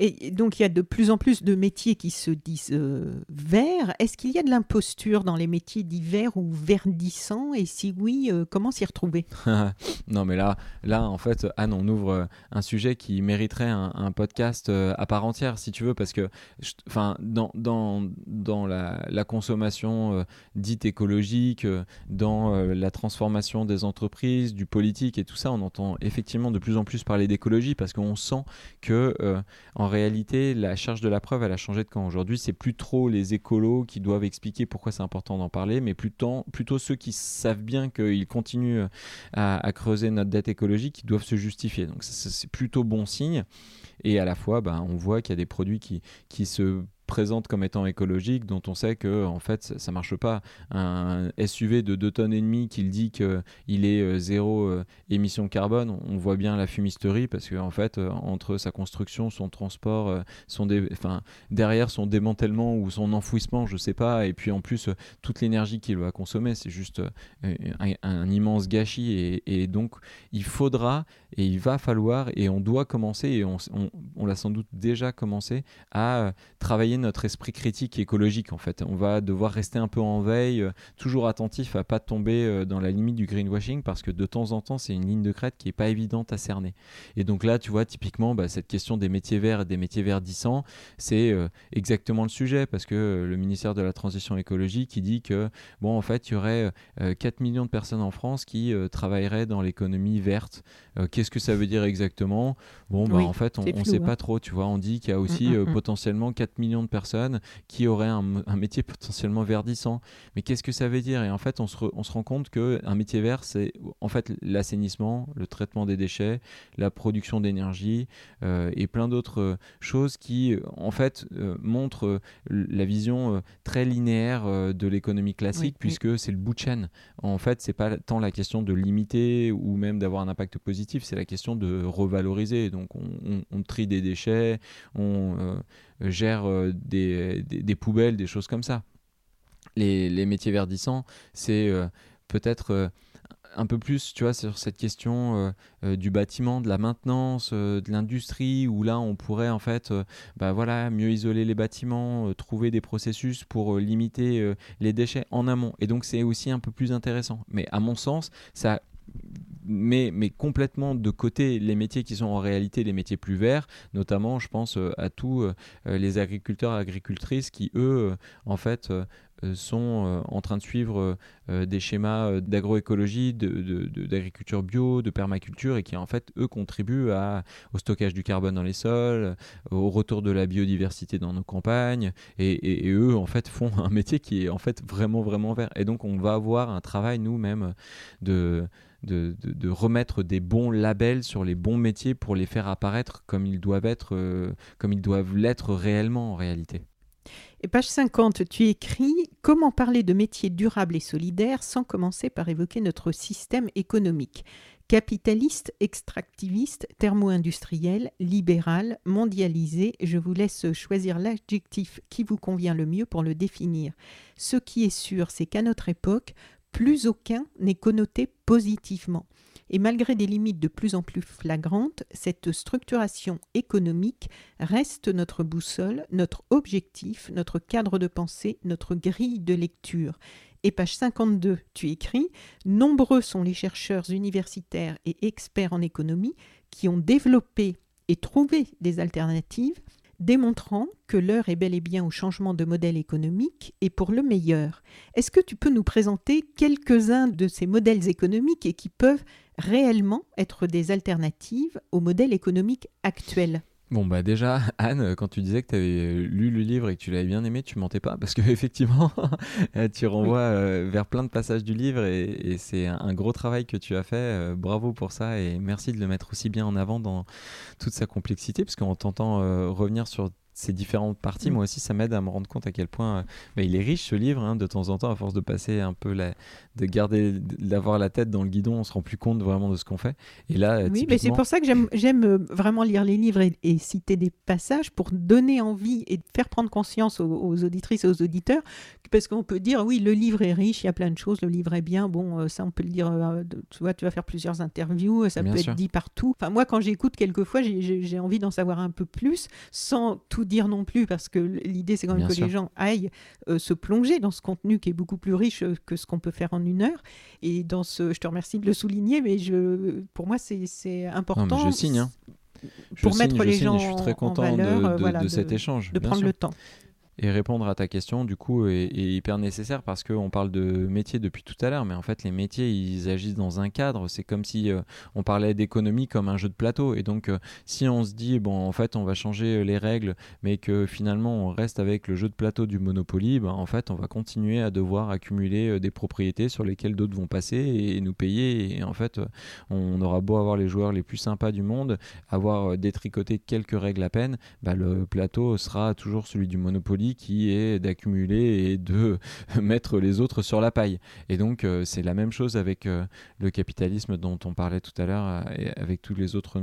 Et donc il y a de plus en plus de métiers qui se disent euh, verts. Est-ce qu'il y a de l'imposture dans les métiers dits verts ou verdissants? Et si oui, euh, comment s'y retrouver? Non mais là, là en fait, Anne, on ouvre euh, un sujet qui mériterait un, podcast à part entière, si tu veux, parce que enfin, dans, dans, dans la, consommation dite écologique, dans la transformation des entreprises, du politique et tout ça, on entend effectivement de plus en plus parler d'écologie parce qu'on sent que en réalité, la charge de la preuve, elle a changé de camp. Aujourd'hui, c'est plus trop les écolos qui doivent expliquer pourquoi c'est important d'en parler, mais plutôt, ceux qui savent bien qu'ils continuent à, creuser notre dette écologique qui doivent se justifier. Donc, c'est plutôt bon signe. Et à la fois, ben, on voit qu'il y a des produits qui se présente comme étant écologique, dont on sait que en fait ça, marche pas. Un SUV de 2 tonnes et demie qui dit qu'il est euh, zéro euh, émission carbone, on voit bien la fumisterie parce que en fait euh, entre sa construction, son transport, son enfin, derrière son démantèlement ou son enfouissement, je sais pas, et puis en plus toute l'énergie qu'il va consommer, c'est juste un, immense gâchis et, donc il faudra et il va falloir et on doit commencer et on, on l'a sans doute déjà commencé à travailler notre esprit critique écologique en fait. On va devoir rester un peu en veille, euh, toujours attentif à pas tomber euh, dans la limite du greenwashing parce que de temps en temps c'est une ligne de crête qui est pas évidente à cerner. Et donc là tu vois typiquement bah, cette question des métiers verts et des métiers verdissants c'est euh, exactement le sujet parce que le ministère de la transition écologique il dit que bon en fait il y aurait 4 millions de personnes en France qui travailleraient dans l'économie verte. Qu'est-ce que ça veut dire exactement? Bon bah en fait on, ne sait pas hein. trop tu vois on dit qu'il y a aussi mm, mm, mm. potentiellement 4 millions de personnes qui auraient un, métier potentiellement verdissant. Mais qu'est-ce que ça veut dire? Et en fait, on se, on se rend compte qu'un métier vert, c'est en fait l'assainissement, le traitement des déchets, la production d'énergie euh, et plein d'autres choses qui, en fait, euh, montrent la vision euh, très linéaire de l'économie classique, puisque c'est le bout de chaîne. En fait, c'est pas tant la question de limiter ou même d'avoir un impact positif, c'est la question de revaloriser. Donc, on, on, trie des déchets, on euh, des, des, poubelles, des choses comme ça. Les, les métiers verdissants, c'est euh, peut-être euh, un peu plus, tu vois, sur cette question du bâtiment, de la maintenance, de l'industrie, où là, on pourrait en fait, bah voilà, mieux isoler les bâtiments, trouver des processus pour limiter les déchets en amont. Et donc, c'est aussi un peu plus intéressant. Mais à mon sens, ça mais, complètement de côté les métiers qui sont en réalité les métiers plus verts, notamment je pense à tous les agriculteurs et agricultrices qui, eux, en fait, euh, sont euh, en train de suivre euh, des schémas d'agroécologie, d'agriculture bio, de permaculture et qui en fait eux contribuent au stockage du carbone dans les sols, au retour de la biodiversité dans nos campagnes et, eux en fait font un métier qui est en fait vraiment vraiment vert et donc on va avoir un travail nous-mêmes de de, de, remettre des bons labels sur les bons métiers pour les faire apparaître comme ils doivent être, comme ils doivent l'être réellement en réalité. Page 50, tu écris Comment parler de métiers durables et solidaires sans commencer par évoquer notre système économique? Capitaliste, extractiviste, thermo-industriel, libéral, mondialisé, je vous laisse choisir l'adjectif qui vous convient le mieux pour le définir. Ce qui est sûr, c'est qu'à notre époque, plus aucun n'est connoté positivement. Et malgré des limites de plus en plus flagrantes, cette structuration économique reste notre boussole, notre objectif, notre cadre de pensée, notre grille de lecture. Et page 52, tu écris Nombreux sont les chercheurs universitaires et experts en économie qui ont développé et trouvé des alternatives démontrant que l'heure est bel et bien au changement de modèle économique et pour le meilleur. Est-ce que tu peux nous présenter quelques-uns de ces modèles économiques et qui peuvent réellement être des alternatives au modèle économique actuel? Bon bah déjà Anne, quand tu disais que tu avais lu le livre et que tu l'avais bien aimé, tu mentais pas parce que effectivement tu renvoies euh, vers plein de passages du livre et, c'est un, gros travail que tu as fait. Euh, bravo pour ça et merci de le mettre aussi bien en avant dans toute sa complexité parce qu'on t'entend euh, revenir sur ces différentes parties, mm. moi aussi, ça m'aide à me rendre compte à quel point bah, il est riche ce livre. Hein, de temps en temps, à force de passer un peu la, de garder, d'avoir la tête dans le guidon, on se rend plus compte vraiment de ce qu'on fait. Et là, oui, mais c'est pour ça que j'aime euh, vraiment lire les livres et, citer des passages pour donner envie et faire prendre conscience aux, auditrices et aux auditeurs, parce qu'on peut dire oui, le livre est riche, il y a plein de choses, le livre est bien. Bon, euh, ça, on peut le dire. Euh, tu vois, tu vas faire plusieurs interviews, ça peut être dit partout. Enfin, moi, quand j'écoute quelquefois, j'ai envie d'en savoir un peu plus, sans tout dire non plus, parce que l'idée, c'est quand même que les gens aillent euh, se plonger dans ce contenu qui est beaucoup plus riche euh, que ce qu'on peut faire en une heure. Et dans ce, je te remercie de le souligner, mais je, pour moi, c'est important. je signe. Hein. pour mettre les gens je suis très content de, euh, de, cet échange. De prendre le temps. Et répondre à ta question, du coup, est, hyper nécessaire parce qu'on parle de métiers depuis tout à l'heure, mais en fait, les métiers, ils agissent dans un cadre. C'est comme si euh, on parlait d'économie comme un jeu de plateau. Et donc, euh, si on se dit, bon, en fait, on va changer euh, les règles, mais que finalement, on reste avec le jeu de plateau du Monopoly, ben, en fait, on va continuer à devoir accumuler des propriétés sur lesquelles d'autres vont passer et, nous payer. Et en fait, on aura beau avoir les joueurs les plus sympas du monde, avoir détricoté quelques règles à peine, ben, le plateau sera toujours celui du Monopoly qui est d'accumuler et de mettre les autres sur la paille. Et donc euh, c'est la même chose avec euh, le capitalisme dont on parlait tout à l'heure euh, et avec tous les autres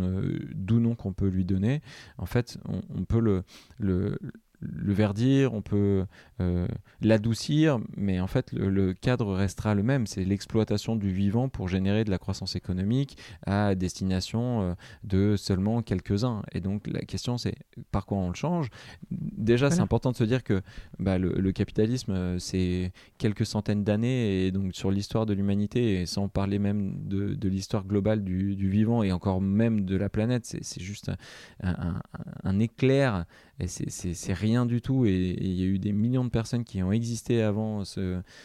doux noms qu'on peut lui donner. En fait, on, peut le, le le verdir, on peut euh, l'adoucir, mais en fait le, cadre restera le même. C'est l'exploitation du vivant pour générer de la croissance économique à destination euh, de seulement quelques-uns. Et donc la question c'est par quoi on le change? Déjà c'est important de se dire que bah, le, capitalisme euh, c'est quelques centaines d'années et donc sur l'histoire de l'humanité et sans parler même de, l'histoire globale du, vivant et encore même de la planète, c'est juste un, un éclair et c'est rien du tout. Et il y a eu des millions de personnes qui ont existé avant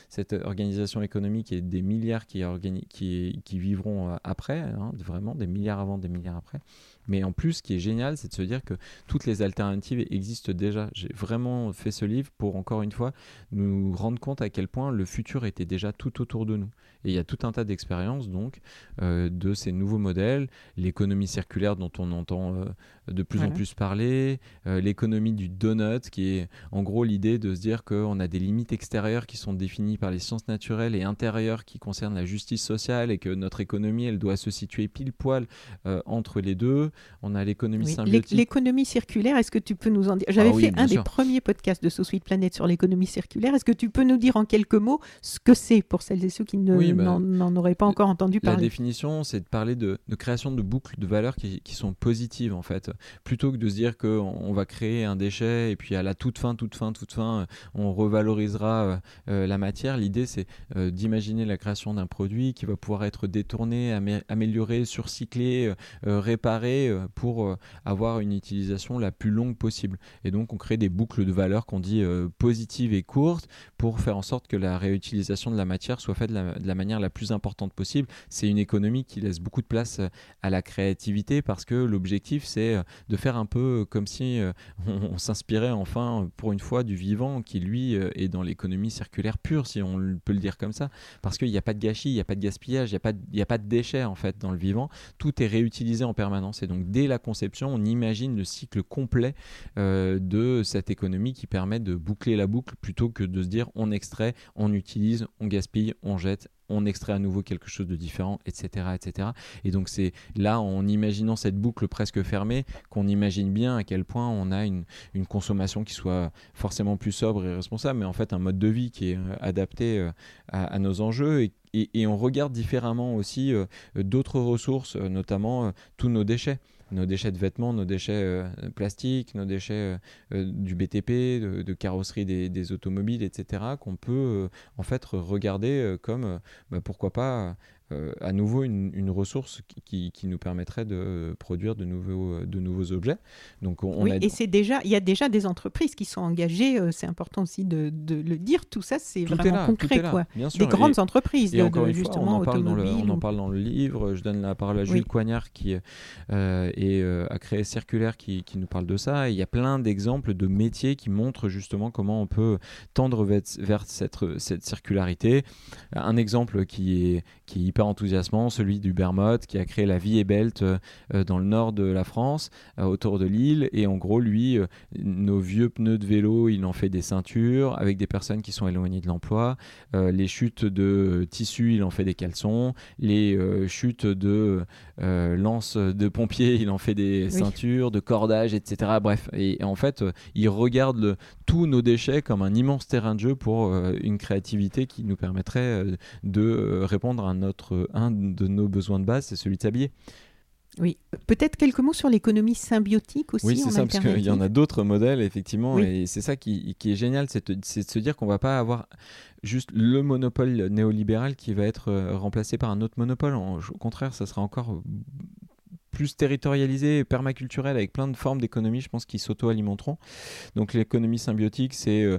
cette organisation économique et des milliards qui, qui, qui vivront euh, après, hein, vraiment, des milliards avant, des milliards après. Mais en plus, ce qui est génial, c'est de se dire que toutes les alternatives existent déjà. J'ai vraiment fait ce livre pour, encore une fois, nous rendre compte à quel point le futur était déjà tout autour de nous. Et il y a tout un tas d'expériences, donc, euh, de ces nouveaux modèles, l'économie circulaire dont on entend euh, de plus en plus parler, euh, l'économie du donut, qui est en gros l'idée de se dire qu'on a des limites extérieures qui sont définies par les sciences naturelles et intérieures qui concernent la justice sociale et que notre économie, elle doit se situer pile poil entre les deux. On a l'économie Oui, symbiotique. L'économie circulaire, est-ce que tu peux nous en dire? J'avais Ah oui, fait un des premiers podcasts de So Sweet Planet sur l'économie circulaire. Est-ce que tu peux nous dire en quelques mots ce que c'est pour celles et ceux qui Oui, bah, n'en auraient pas encore entendu La parler? définition, c'est de parler de, de création de boucles de valeur qui, qui sont positives en fait, plutôt que de se dire qu'on on va créer un déchet et puis à la toute fin, toute fin, toute fin, on revalorisera euh, euh, la matière. L'idée, c'est euh, d'imaginer la création d'un produit qui va pouvoir être détourné, amé- amélioré, surcyclé, euh, réparé euh, pour euh, avoir une utilisation la plus longue possible. Et donc, on crée des boucles de valeur qu'on dit euh, positives et courtes pour faire en sorte que la réutilisation de la matière soit faite de la, manière la plus importante possible. C'est une économie qui laisse beaucoup de place à la créativité parce que l'objectif c'est de faire un peu comme si on, s'inspirait enfin pour une fois du vivant qui lui est dans l'économie circulaire pure si on peut le dire comme ça parce qu'il n'y a pas de gâchis, il n'y a pas de gaspillage, il n'y a, pas de- a pas de déchets en fait dans le vivant. Tout est réutilisé en permanence donc dès la conception on imagine le cycle complet euh, de cette économie qui permet de boucler la boucle plutôt que de se dire on extrait, on utilise, on gaspille, on jette, on extrait à nouveau quelque chose de différent, etc. etc. Et donc c'est là en imaginant cette boucle presque fermée qu'on imagine bien à quel point on a une, consommation qui soit forcément plus sobre et responsable, mais en fait un mode de vie qui est euh, adapté euh, à, à nos enjeux et, et- on regarde différemment aussi euh, d'autres ressources, euh, notamment euh, tous nos déchets nos déchets de vêtements, nos déchets plastiques, nos déchets du BTP, de, carrosserie des, automobiles, etc., qu'on peut en fait regarder comme, bah, pourquoi pas, euh, à nouveau une, une ressource qui, qui- qui nous permettrait de produire de nouveaux, euh, de nouveaux objets. Donc on, on Oui, a- et c'est déjà, il y a déjà des entreprises qui sont engagées. euh, c'est important aussi de, de le dire. Tout ça, c'est est vraiment là, concret, est là, quoi. bien sûr. Des Et- grandes entreprises, Et de, encore de- une fois, justement on en, parle dans le, automobiles on en ou- parle dans le livre. Je donne la parole à Jules Oui. Coignard qui euh, est, a créé Circulaire qui, qui nous parle de ça. Et il y a plein d'exemples de métiers qui montrent justement comment on peut tendre vers, vers cette, cette circularité. Un exemple qui est, qui est hyper enthousiasmant, celui d'Hubert Mott qui a créé la Vie et Belt euh, euh, dans le nord de la France, euh, autour de l'île. Et en gros, lui, nos vieux pneus de vélo, il en fait des ceintures avec des personnes qui sont éloignées de l'emploi. Les chutes de tissu, il en fait des caleçons. Les chutes de lances de pompiers, il en fait des Oui. ceintures, de cordage, etc. Bref, et, en fait, il regarde le- tous nos déchets comme un immense terrain de jeu pour une créativité qui nous permettrait de répondre à notre, un de nos besoins de base, c'est celui de s'habiller. Oui, peut-être quelques mots sur l'économie symbiotique aussi. Oui, c'est ça, parce qu'il y en a d'autres modèles, effectivement, Oui. et c'est ça qui, qui est génial, c'est de, se dire qu'on va pas avoir juste le monopole néolibéral qui va être euh, remplacé par un autre monopole. En- au contraire, ça sera encore plus territorialisé et permaculturel avec plein de formes d'économie, je pense, qui s'auto-alimenteront. Donc l'économie symbiotique, c'est euh,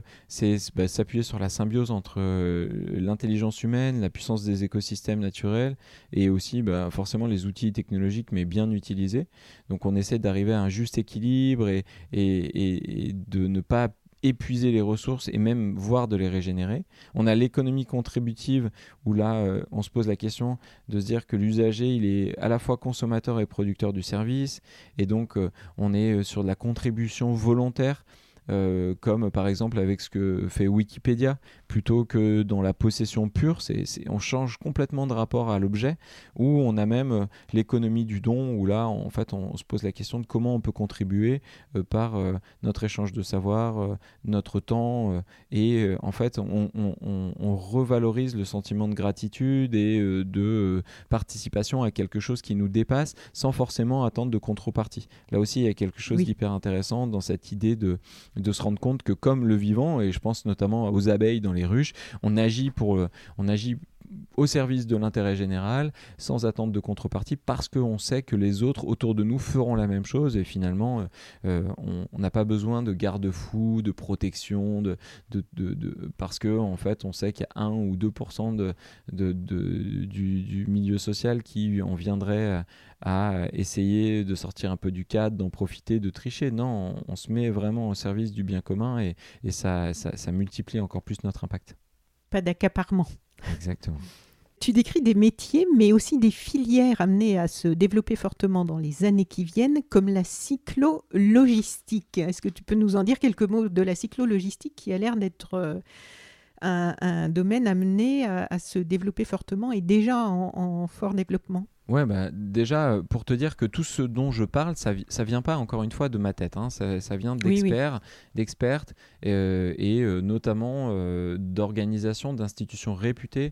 bah, s'appuyer sur la symbiose entre euh, l'intelligence humaine, la puissance des écosystèmes naturels et aussi bah, forcément les outils technologiques, mais bien utilisés. Donc on essaie d'arriver à un juste équilibre et, et- et de ne pas épuiser les ressources et même voire de les régénérer. On a l'économie contributive où là euh, on se pose la question de se dire que l'usager il est à la fois consommateur et producteur du service et donc euh, on est euh, sur de la contribution volontaire euh, comme par exemple avec ce que fait Wikipédia, plutôt que dans la possession pure, c'est, on change complètement de rapport à l'objet, où on a même euh, l'économie du don, où là en fait on, se pose la question de comment on peut contribuer euh, par euh, notre échange de savoir, notre temps, et en fait on, on- on- on revalorise le sentiment de gratitude et de participation à quelque chose qui nous dépasse sans forcément attendre de contrepartie. Là aussi il y a quelque chose Oui. d'hyper intéressant dans cette idée de de se rendre compte que comme le vivant, et je pense notamment aux abeilles dans les ruches, on agit pour le- on agit au service de l'intérêt général, sans attendre de contrepartie, parce qu'on sait que les autres autour de nous feront la même chose, et finalement, euh, euh, on n'a pas besoin de garde-fous, de protection, de, de, de- parce que en fait, on sait qu'il y a 1 ou 2% de, du, du milieu social qui en viendrait à, essayer de sortir un peu du cadre, d'en profiter, de tricher. Non, on, on se met vraiment au service du bien commun, et, et ça, ça, ça multiplie encore plus notre impact. Pas d'accaparement. Exactement. Tu décris des métiers, mais aussi des filières amenées à se développer fortement dans les années qui viennent, comme la cyclo-logistique. Est-ce que tu peux nous en dire quelques mots de la cyclo-logistique qui a l'air d'être euh, un, domaine amené à, se développer fortement et déjà en fort développement? Ouais, bah, déjà, euh, pour te dire que tout ce dont je parle, ça, ça vient pas encore une fois de ma tête, hein. ça, vient d'experts, d'expertes, euh, et euh, notamment d'organisations, d'institutions réputées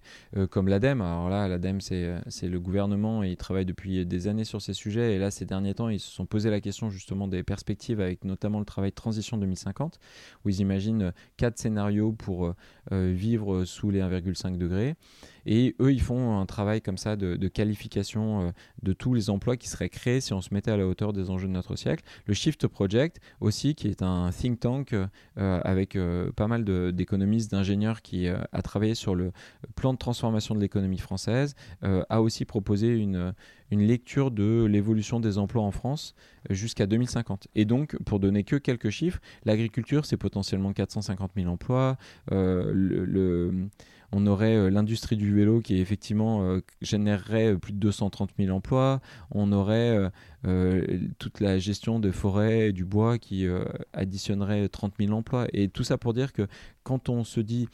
comme l'ADEME. Alors là, l'ADEME, c'est le gouvernement, et ils travaillent depuis des années sur ces sujets, et là, ces derniers temps, ils se sont posé la question justement des perspectives avec notamment le travail de transition 2050, où ils imaginent quatre scénarios pour vivre sous les 1,5 degrés. Et eux, ils font un travail comme ça de, qualification euh, de tous les emplois qui seraient créés si on se mettait à la hauteur des enjeux de notre siècle. Le Shift Project aussi, qui est un think tank euh, avec euh, pas mal d'économistes, d'ingénieurs qui a travaillé sur le plan de transformation de l'économie française, a aussi proposé une, une lecture de l'évolution des emplois en France jusqu'à 2050. Et donc, pour donner que quelques chiffres, l'agriculture, c'est potentiellement 450 000 emplois. On aurait euh, l'industrie du vélo qui effectivement euh, générerait euh, plus de 230 000 emplois. On aurait toute la gestion des forêts et du bois qui additionnerait 30 000 emplois. Et tout ça pour dire que quand on se dit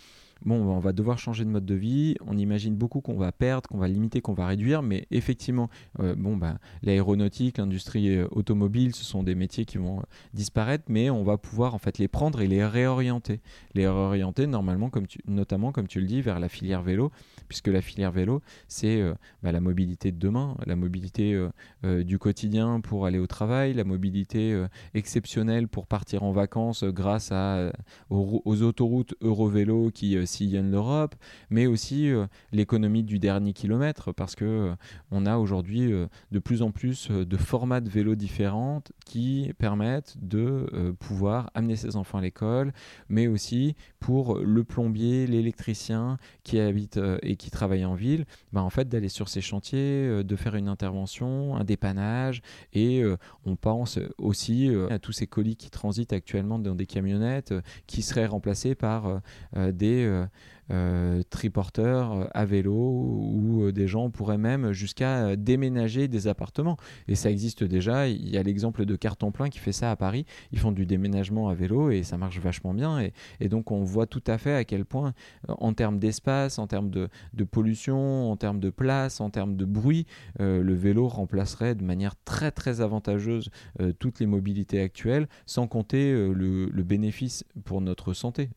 bon, on va devoir changer de mode de vie. On imagine beaucoup qu'on va perdre, qu'on va limiter, qu'on va réduire, mais effectivement, euh, bon, bah, l'aéronautique, l'industrie euh, automobile, ce sont des métiers qui vont euh, disparaître, mais on va pouvoir en fait les prendre et les réorienter. Les réorienter normalement, comme tu, notamment comme tu le dis, vers la filière vélo, puisque la filière vélo, c'est bah, la mobilité de demain, la mobilité du quotidien pour aller au travail, la mobilité exceptionnelle pour partir en vacances grâce à, aux, aux autoroutes Eurovélo qui sillonne l'Europe, mais aussi euh, l'économie du dernier kilomètre, parce que euh, on a aujourd'hui euh, de plus en plus de formats de vélos différents qui permettent de pouvoir amener ses enfants à l'école, mais aussi pour le plombier, l'électricien qui habite et qui travaille en ville, ben en fait d'aller sur ces chantiers, de faire une intervention, un dépannage, et on pense aussi à tous ces colis qui transitent actuellement dans des camionnettes qui seraient remplacés par des Yeah. Euh, euh, triporteurs euh, à vélo ou des gens pourraient même jusqu'à déménager des appartements. Et ça existe déjà. Il y a l'exemple de Carton Plein qui fait ça à Paris. Ils font du déménagement à vélo et ça marche vachement bien. Et, donc on voit tout à fait à quel point, en termes d'espace, en termes de, pollution, en termes de place, en termes de bruit, le vélo remplacerait de manière très très avantageuse toutes les mobilités actuelles, sans compter le, le, bénéfice pour notre santé.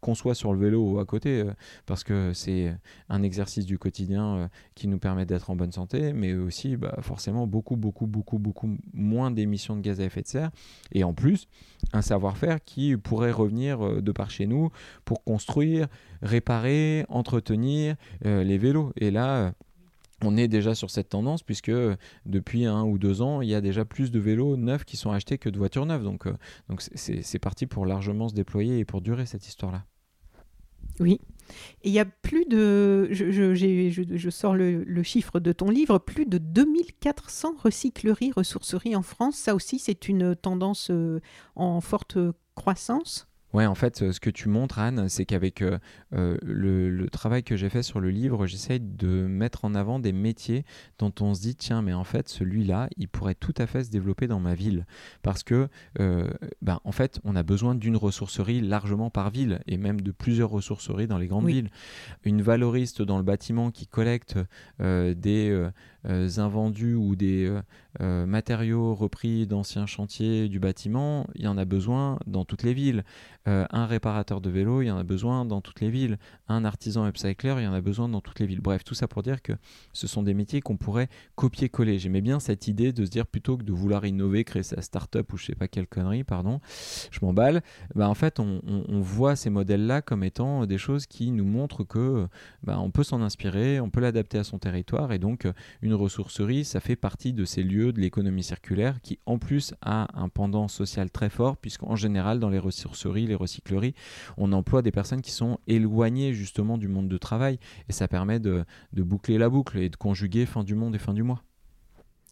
qu'on soit sur le vélo ou à côté, parce que c'est un exercice du quotidien euh, qui nous permet d'être en bonne santé, mais aussi bah, forcément beaucoup, beaucoup, beaucoup, beaucoup moins d'émissions de gaz à effet de serre. Et en plus, un savoir-faire qui pourrait revenir euh, de par chez nous pour construire, réparer, entretenir euh, les vélos. Et là, on est déjà sur cette tendance puisque depuis un ou deux ans, il y a déjà plus de vélos neufs qui sont achetés que de voitures neuves. Donc, donc c'est parti pour largement se déployer et pour durer cette histoire-là. Oui. Et il y a plus de, je, je, sors le, le, chiffre de ton livre, plus de 2400 recycleries, ressourceries en France. Ça aussi, c'est une tendance euh, en forte croissance. Ouais, en fait, euh, ce que tu montres, Anne, c'est qu'avec euh, euh, le, travail que j'ai fait sur le livre, j'essaye de mettre en avant des métiers dont on se dit, tiens, mais en fait, celui-là, il pourrait tout à fait se développer dans ma ville. Parce que, ben, en fait, on a besoin d'une ressourcerie largement par ville, et même de plusieurs ressourceries dans les grandes villes. Une valoriste dans le bâtiment qui collecte des invendus ou des matériaux repris d'anciens chantiers du bâtiment, il y en a besoin dans toutes les villes. Euh, un réparateur de vélo, il y en a besoin dans toutes les villes. Un artisan upcycler, il y en a besoin dans toutes les villes. Bref, tout ça pour dire que ce sont des métiers qu'on pourrait copier-coller. J'aimais bien cette idée de se dire plutôt que de vouloir innover, créer sa start-up ou je sais pas quelle connerie, pardon, je m'emballe. Bah, en fait, on, voit ces modèles-là comme étant des choses qui nous montrent que bah, on peut s'en inspirer, on peut l'adapter à son territoire et donc une ressourcerie, ça fait partie de ces lieux de l'économie circulaire qui en plus a un pendant social très fort puisqu'en général dans les ressourceries, les recycleries, on emploie des personnes qui sont éloignées justement du monde de travail et ça permet de, boucler la boucle et de conjuguer fin du monde et fin du mois.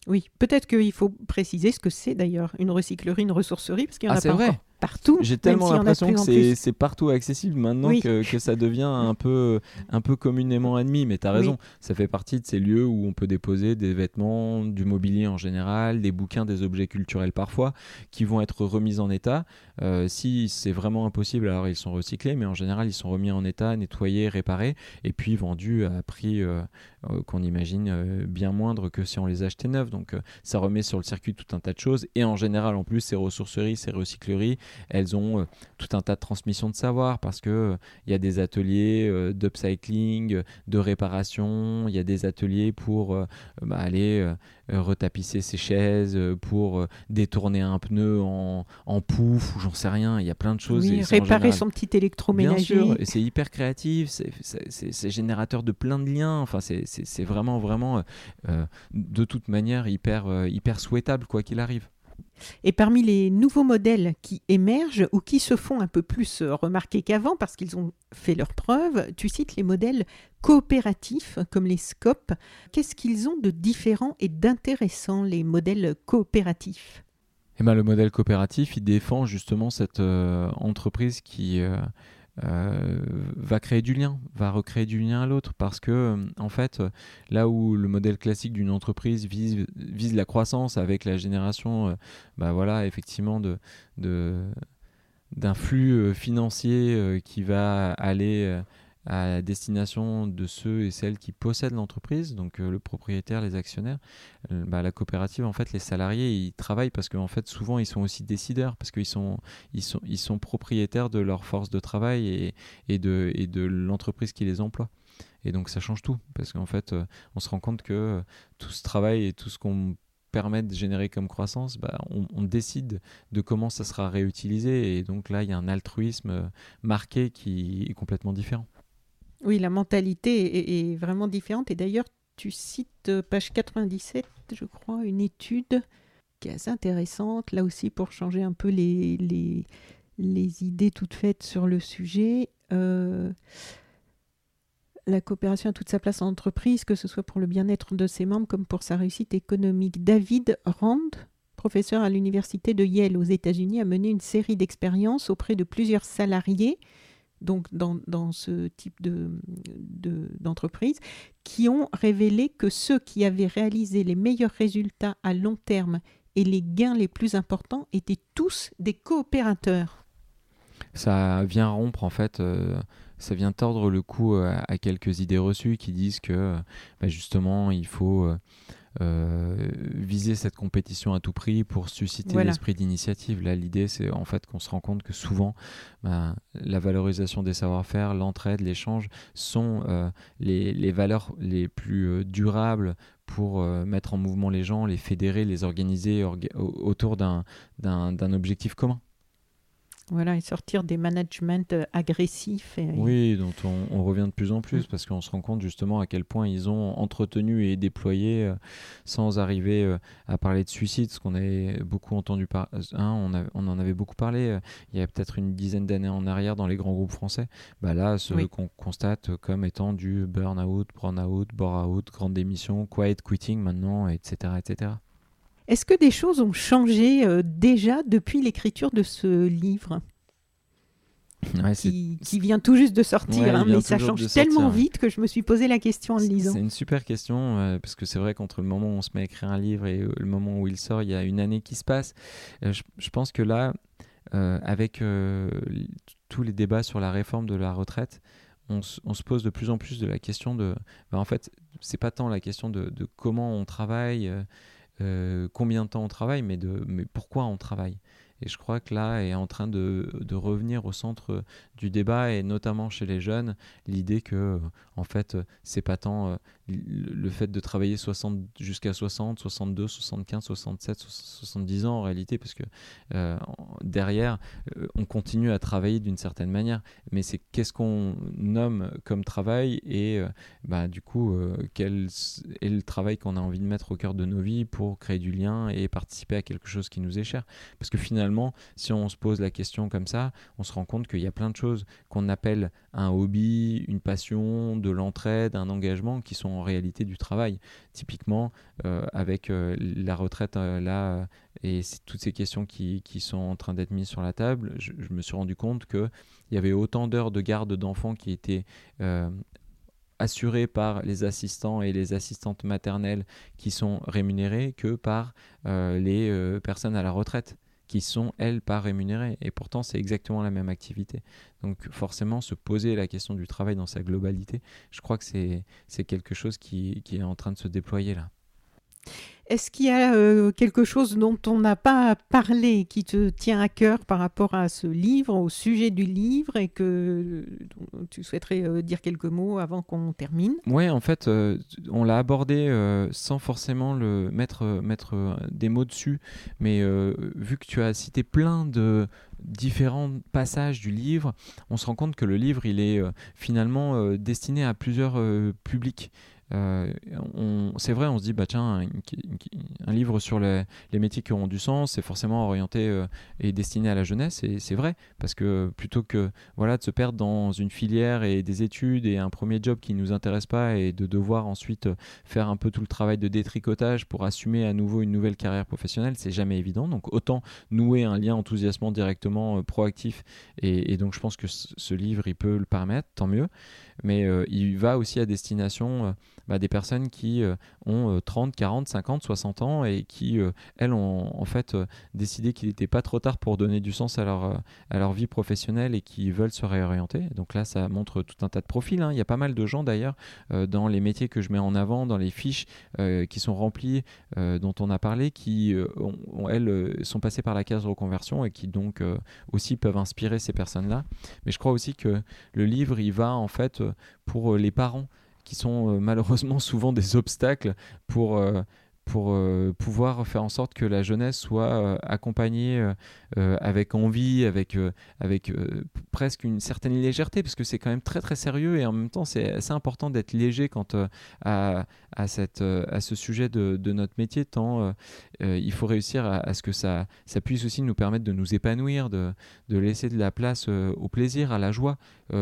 Oui, peut-être qu'il faut préciser ce que c'est d'ailleurs une recyclerie, une ressourcerie, parce qu'il y en ah, a pas vrai. Partout. J'ai tellement l'impression que c'est partout accessible maintenant que, que, ça devient un peu, un peu communément admis. Mais tu as raison, ça fait partie de ces lieux où on peut déposer des vêtements, du mobilier en général, des bouquins, des objets culturels parfois, qui vont être remis en état. Euh, si c'est vraiment impossible, alors ils sont recyclés, mais en général, ils sont remis en état, nettoyés, réparés, et puis vendus à prix euh, euh, qu'on imagine bien moindre que si on les achetait neufs. Donc ça remet sur le circuit tout un tas de choses. Et en général, en plus, ces ressourceries, ces recycleries, elles ont tout un tas de transmissions de savoir parce que il y a des ateliers d'upcycling, de réparation, il y a des ateliers pour bah, aller retapisser ses chaises, pour détourner un pneu en, en pouf j'en sais rien, il y a plein de choses. Oui, réparer son petit électroménager. Bien sûr, et c'est hyper créatif, c'est générateur de plein de liens, enfin c'est vraiment, vraiment, euh, euh, de toute manière, hyper, euh, hyper souhaitable, quoi qu'il arrive. Et parmi les nouveaux modèles qui émergent ou qui se font un peu plus remarquer qu'avant parce qu'ils ont fait leurs preuves, tu cites les modèles coopératifs comme les SCOP. Qu'est-ce qu'ils ont de différent et d'intéressant, les modèles coopératifs? Eh ben, le modèle coopératif, il défend justement cette euh, entreprise qui euh, euh, va créer du lien, va recréer du lien à l'autre. Parce que, en fait, là où le modèle classique d'une entreprise vise, vise, la croissance avec la génération, bah voilà, effectivement, de, de d'un flux financier qui va aller à destination de ceux et celles qui possèdent l'entreprise, donc euh, le propriétaire, les actionnaires. Euh, bah, la coopérative, en fait, les salariés, ils travaillent parce qu'en fait, souvent, ils sont aussi décideurs, parce qu'ils sont, ils sont, ils sont propriétaires de leur force de travail et, de, l'entreprise qui les emploie. Et donc, ça change tout, parce qu'en fait, euh, on se rend compte que tout ce travail et tout ce qu'on permet de générer comme croissance, bah, on, décide de comment ça sera réutilisé. Et donc là, il y a un altruisme marqué qui est complètement différent. Oui, la mentalité est, vraiment différente. Et d'ailleurs, tu cites euh, page 97, je crois, une étude qui est assez intéressante, là aussi pour changer un peu les, idées toutes faites sur le sujet. Euh, la coopération a toute sa place en entreprise, que ce soit pour le bien-être de ses membres comme pour sa réussite économique. David Rand, professeur à l'université de Yale aux États-Unis, a mené une série d'expériences auprès de plusieurs salariés donc dans, ce type d'entreprise, de, qui ont révélé que ceux qui avaient réalisé les meilleurs résultats à long terme et les gains les plus importants étaient tous des coopérateurs. Ça vient rompre en fait, euh, ça vient tordre le cou à, quelques idées reçues qui disent que bah, justement il faut... Euh, viser cette compétition à tout prix pour susciter l'esprit d'initiative. Là, l'idée, c'est en fait qu'on se rend compte que souvent, ben, la valorisation des savoir-faire, l'entraide, l'échange sont euh, les, les, valeurs les plus euh, durables pour mettre en mouvement les gens, les fédérer, les organiser autour d'un objectif commun. Voilà, et sortir des managements euh, agressifs. Oui, dont on, revient de plus en plus, parce qu'on se rend compte justement à quel point ils ont entretenu et déployé, euh, sans arriver euh, à parler de suicide, ce qu'on avait beaucoup entendu, par, hein, on, en avait beaucoup parlé il y a peut-être une dizaine d'années en arrière dans les grands groupes français. Bah là, ce qu'on constate comme étant du burn-out, burn-out, bore-out, grande démission, quiet quitting maintenant, etc. etc. Est-ce que des choses ont changé euh, déjà depuis l'écriture de ce livre qui, vient tout juste de sortir, hein, mais ça change tellement vite que je me suis posé la question en le lisant. C'est une super question, euh, parce que c'est vrai qu'entre le moment où on se met à écrire un livre et euh, le moment où il sort, il y a une année qui se passe. je, pense que là, avec tous les débats sur la réforme de la retraite, on, se pose de plus en plus de la question de... Bah, en fait, c'est pas tant la question de, de comment on travaille combien de temps on travaille, mais, de, mais pourquoi on travaille? Et je crois que là est en train de, revenir au centre du débat et notamment chez les jeunes l'idée que en fait c'est pas tant euh, le fait de travailler 60 jusqu'à 60, 62, 75, 67, 70 ans en réalité parce que euh, derrière on continue à travailler d'une certaine manière. Mais c'est qu'est-ce qu'on nomme comme travail et bah, du coup quel est le travail qu'on a envie de mettre au cœur de nos vies pour créer du lien et participer à quelque chose qui nous est cher. Parce que finalement si on se pose la question comme ça, on se rend compte qu'il y a plein de choses qu'on appelle un hobby, une passion, de l'entraide, un engagement, qui sont en réalité du travail. Typiquement, euh, avec euh, la retraite là et toutes ces questions qui, sont en train d'être mises sur la table, je, me suis rendu compte qu'il y avait autant d'heures de garde d'enfants qui étaient assurés par les assistants et les assistantes maternelles qui sont rémunérés que par euh, les euh, personnes à la retraite sont, elles, pas rémunérées. Et pourtant, c'est exactement la même activité. Donc forcément, se poser la question du travail dans sa globalité, je crois que c'est quelque chose qui, qui est en train de se déployer là. Est-ce qu'il y a euh, quelque chose dont on n'a pas parlé qui te tient à cœur par rapport à ce livre, au sujet du livre, et que tu souhaiterais euh, dire quelques mots avant qu'on termine? Oui, en fait, euh, on l'a abordé sans forcément le mettre, mettre des mots dessus, mais vu que tu as cité plein de différents passages du livre, on se rend compte que le livre, il est finalement destiné à plusieurs publics. Euh, c'est vrai, on se dit, bah tiens, un, livre sur les, métiers qui ont du sens, c'est forcément orienté euh, et destiné à la jeunesse, et c'est vrai, parce que plutôt que voilà, de se perdre dans une filière et des études et un premier job qui ne nous intéresse pas, et de devoir ensuite euh, faire un peu tout le travail de détricotage pour assumer à nouveau une nouvelle carrière professionnelle, c'est jamais évident. Donc autant nouer un lien enthousiasmant directement proactif, et, donc je pense que ce livre, il peut le permettre, tant mieux mais il va aussi à destination bah, des personnes qui euh, ont 30, 40, 50, 60 ans et qui, elles, ont en fait décidé qu'il n'était pas trop tard pour donner du sens à leur, à leur vie professionnelle et qui veulent se réorienter. Donc là, ça montre tout un tas de profils. Hein. Il y a pas mal de gens d'ailleurs dans les métiers que je mets en avant, dans les fiches qui sont remplies, dont on a parlé, qui, elles, sont passées par la case reconversion et qui donc aussi peuvent inspirer ces personnes-là. Mais je crois aussi que le livre, il va en fait pour euh, les parents qui sont euh, malheureusement souvent des obstacles pour euh, pour pouvoir faire en sorte que la jeunesse soit accompagnée avec envie, avec, avec presque une certaine légèreté, parce que c'est quand même très très sérieux et en même temps c'est assez important d'être léger quant à, à, cette, à ce sujet de, de notre métier, tant il faut réussir à, à, ce que ça, ça puisse aussi nous permettre de nous épanouir, de, de laisser de la place au plaisir, à la joie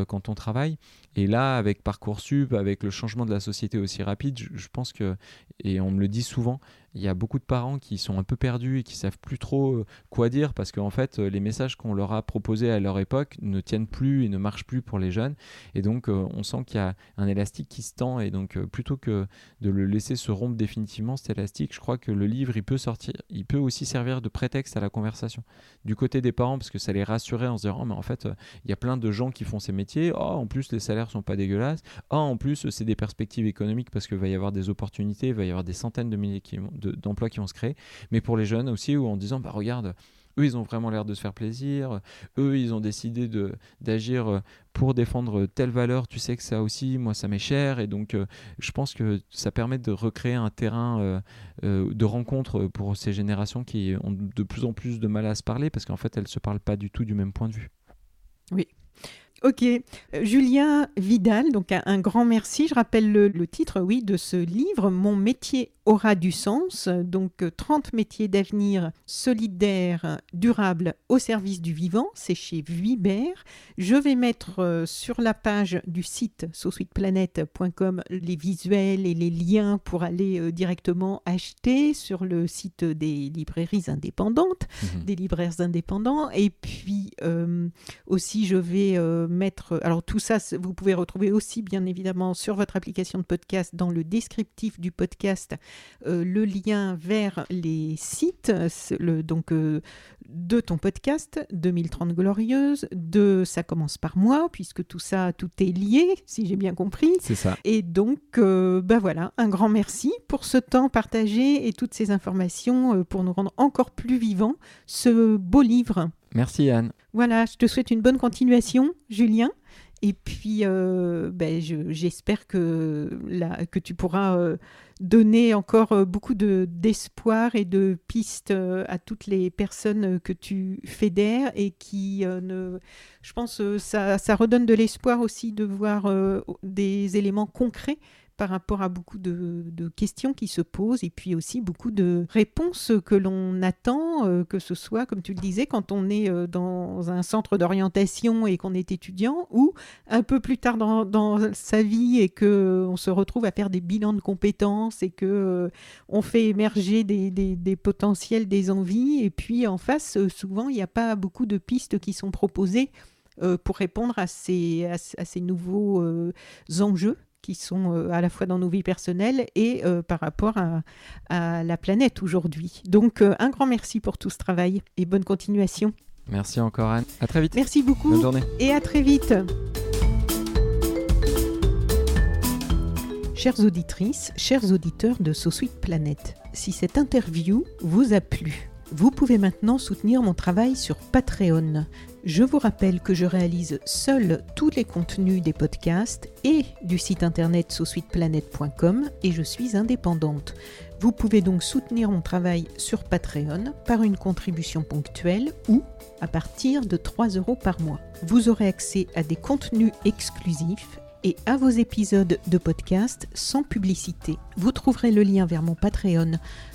quand on travaille. Et là, avec Parcoursup, avec le changement de la société aussi rapide, je, pense que, et on me le dit souvent, il y a beaucoup de parents qui sont un peu perdus et qui savent plus trop euh, quoi dire parce qu'en fait euh, les messages qu'on leur a proposés à leur époque ne tiennent plus et ne marchent plus pour les jeunes. Et donc euh, on sent qu'il y a un élastique qui se tend et donc plutôt que de le laisser se rompre définitivement cet élastique je crois que le livre il peut sortir il peut aussi servir de prétexte à la conversation. Du côté des parents parce que ça les rassurait en se disant oh, mais en fait il y a plein de gens qui font ces métiers. Oh en plus les salaires sont pas dégueulasses. Oh en plus c'est des perspectives économiques parce qu'il va y avoir des opportunités il va y avoir des centaines de milliers qui d'emplois qui vont se créer, mais pour les jeunes aussi, où en disant, bah regarde, eux, ils ont vraiment l'air de se faire plaisir. Eux, ils ont décidé d'agir euh, pour défendre telle valeur. Tu sais que ça aussi, moi, ça m'est cher. Et donc, euh, je pense que ça permet de recréer un terrain euh, de rencontre pour ces générations qui ont de plus en plus de mal à se parler parce qu'en fait, elles ne se parlent pas du tout du même point de vue. Oui, Ok. Euh, Julien Vidal, donc un, grand merci. Je rappelle le, titre, oui, de ce livre, Mon métier aura du sens. Donc 30 euh, métiers d'avenir solidaires, durables au service du vivant. C'est chez Vuibert. Je vais mettre euh, sur la page du site sausuiteplanète.com les visuels et les liens pour aller directement acheter sur le site des librairies indépendantes, mhm. des libraires indépendants. Et puis aussi, je vais mettre. Alors tout ça, vous pouvez retrouver aussi bien évidemment sur votre application de podcast dans le descriptif du podcast euh, le lien vers les sites, le, donc euh, de ton podcast 2030 glorieuse, de ça commence par moi puisque tout ça, tout est lié, si j'ai bien compris. C'est ça. Et donc, ben voilà, un grand merci pour ce temps partagé et toutes ces informations pour nous rendre encore plus vivants ce beau livre. Merci Anne. Voilà, je te souhaite une bonne continuation, Julien. Et puis, euh, ben, j'espère que, que tu pourras euh, donner encore euh, beaucoup d'espoir et de pistes à toutes les personnes que tu fédères et qui, ne, je pense, ça, ça redonne de l'espoir aussi de voir des éléments concrets par rapport à beaucoup de, questions qui se posent et puis aussi beaucoup de réponses que l'on attend, euh, que ce soit, comme tu le disais, quand on est euh, dans un centre d'orientation et qu'on est étudiant ou un peu plus tard dans, sa vie et qu'on se retrouve à faire des bilans de compétences et que on fait émerger des, potentiels, des envies et puis en face, souvent, il n'y a pas beaucoup de pistes qui sont proposées pour répondre à ces nouveaux enjeux qui sont euh, à la fois dans nos vies personnelles et euh, par rapport à, la planète aujourd'hui. Donc euh, un grand merci pour tout ce travail et bonne continuation. Merci encore Anne. À très vite. Merci beaucoup. Bonne journée. Et à très vite. Chères auditrices, chers auditeurs de So Sweet Planet, si cette interview vous a plu, vous pouvez maintenant soutenir mon travail sur Patreon. Je vous rappelle que je réalise seul tous les contenus des podcasts et du site internet sausuiteplanet.com et je suis indépendante. Vous pouvez donc soutenir mon travail sur Patreon par une contribution ponctuelle ou à partir de 3 euros par mois. Vous aurez accès à des contenus exclusifs et à vos épisodes de podcast sans publicité. Vous trouverez le lien vers mon Patreon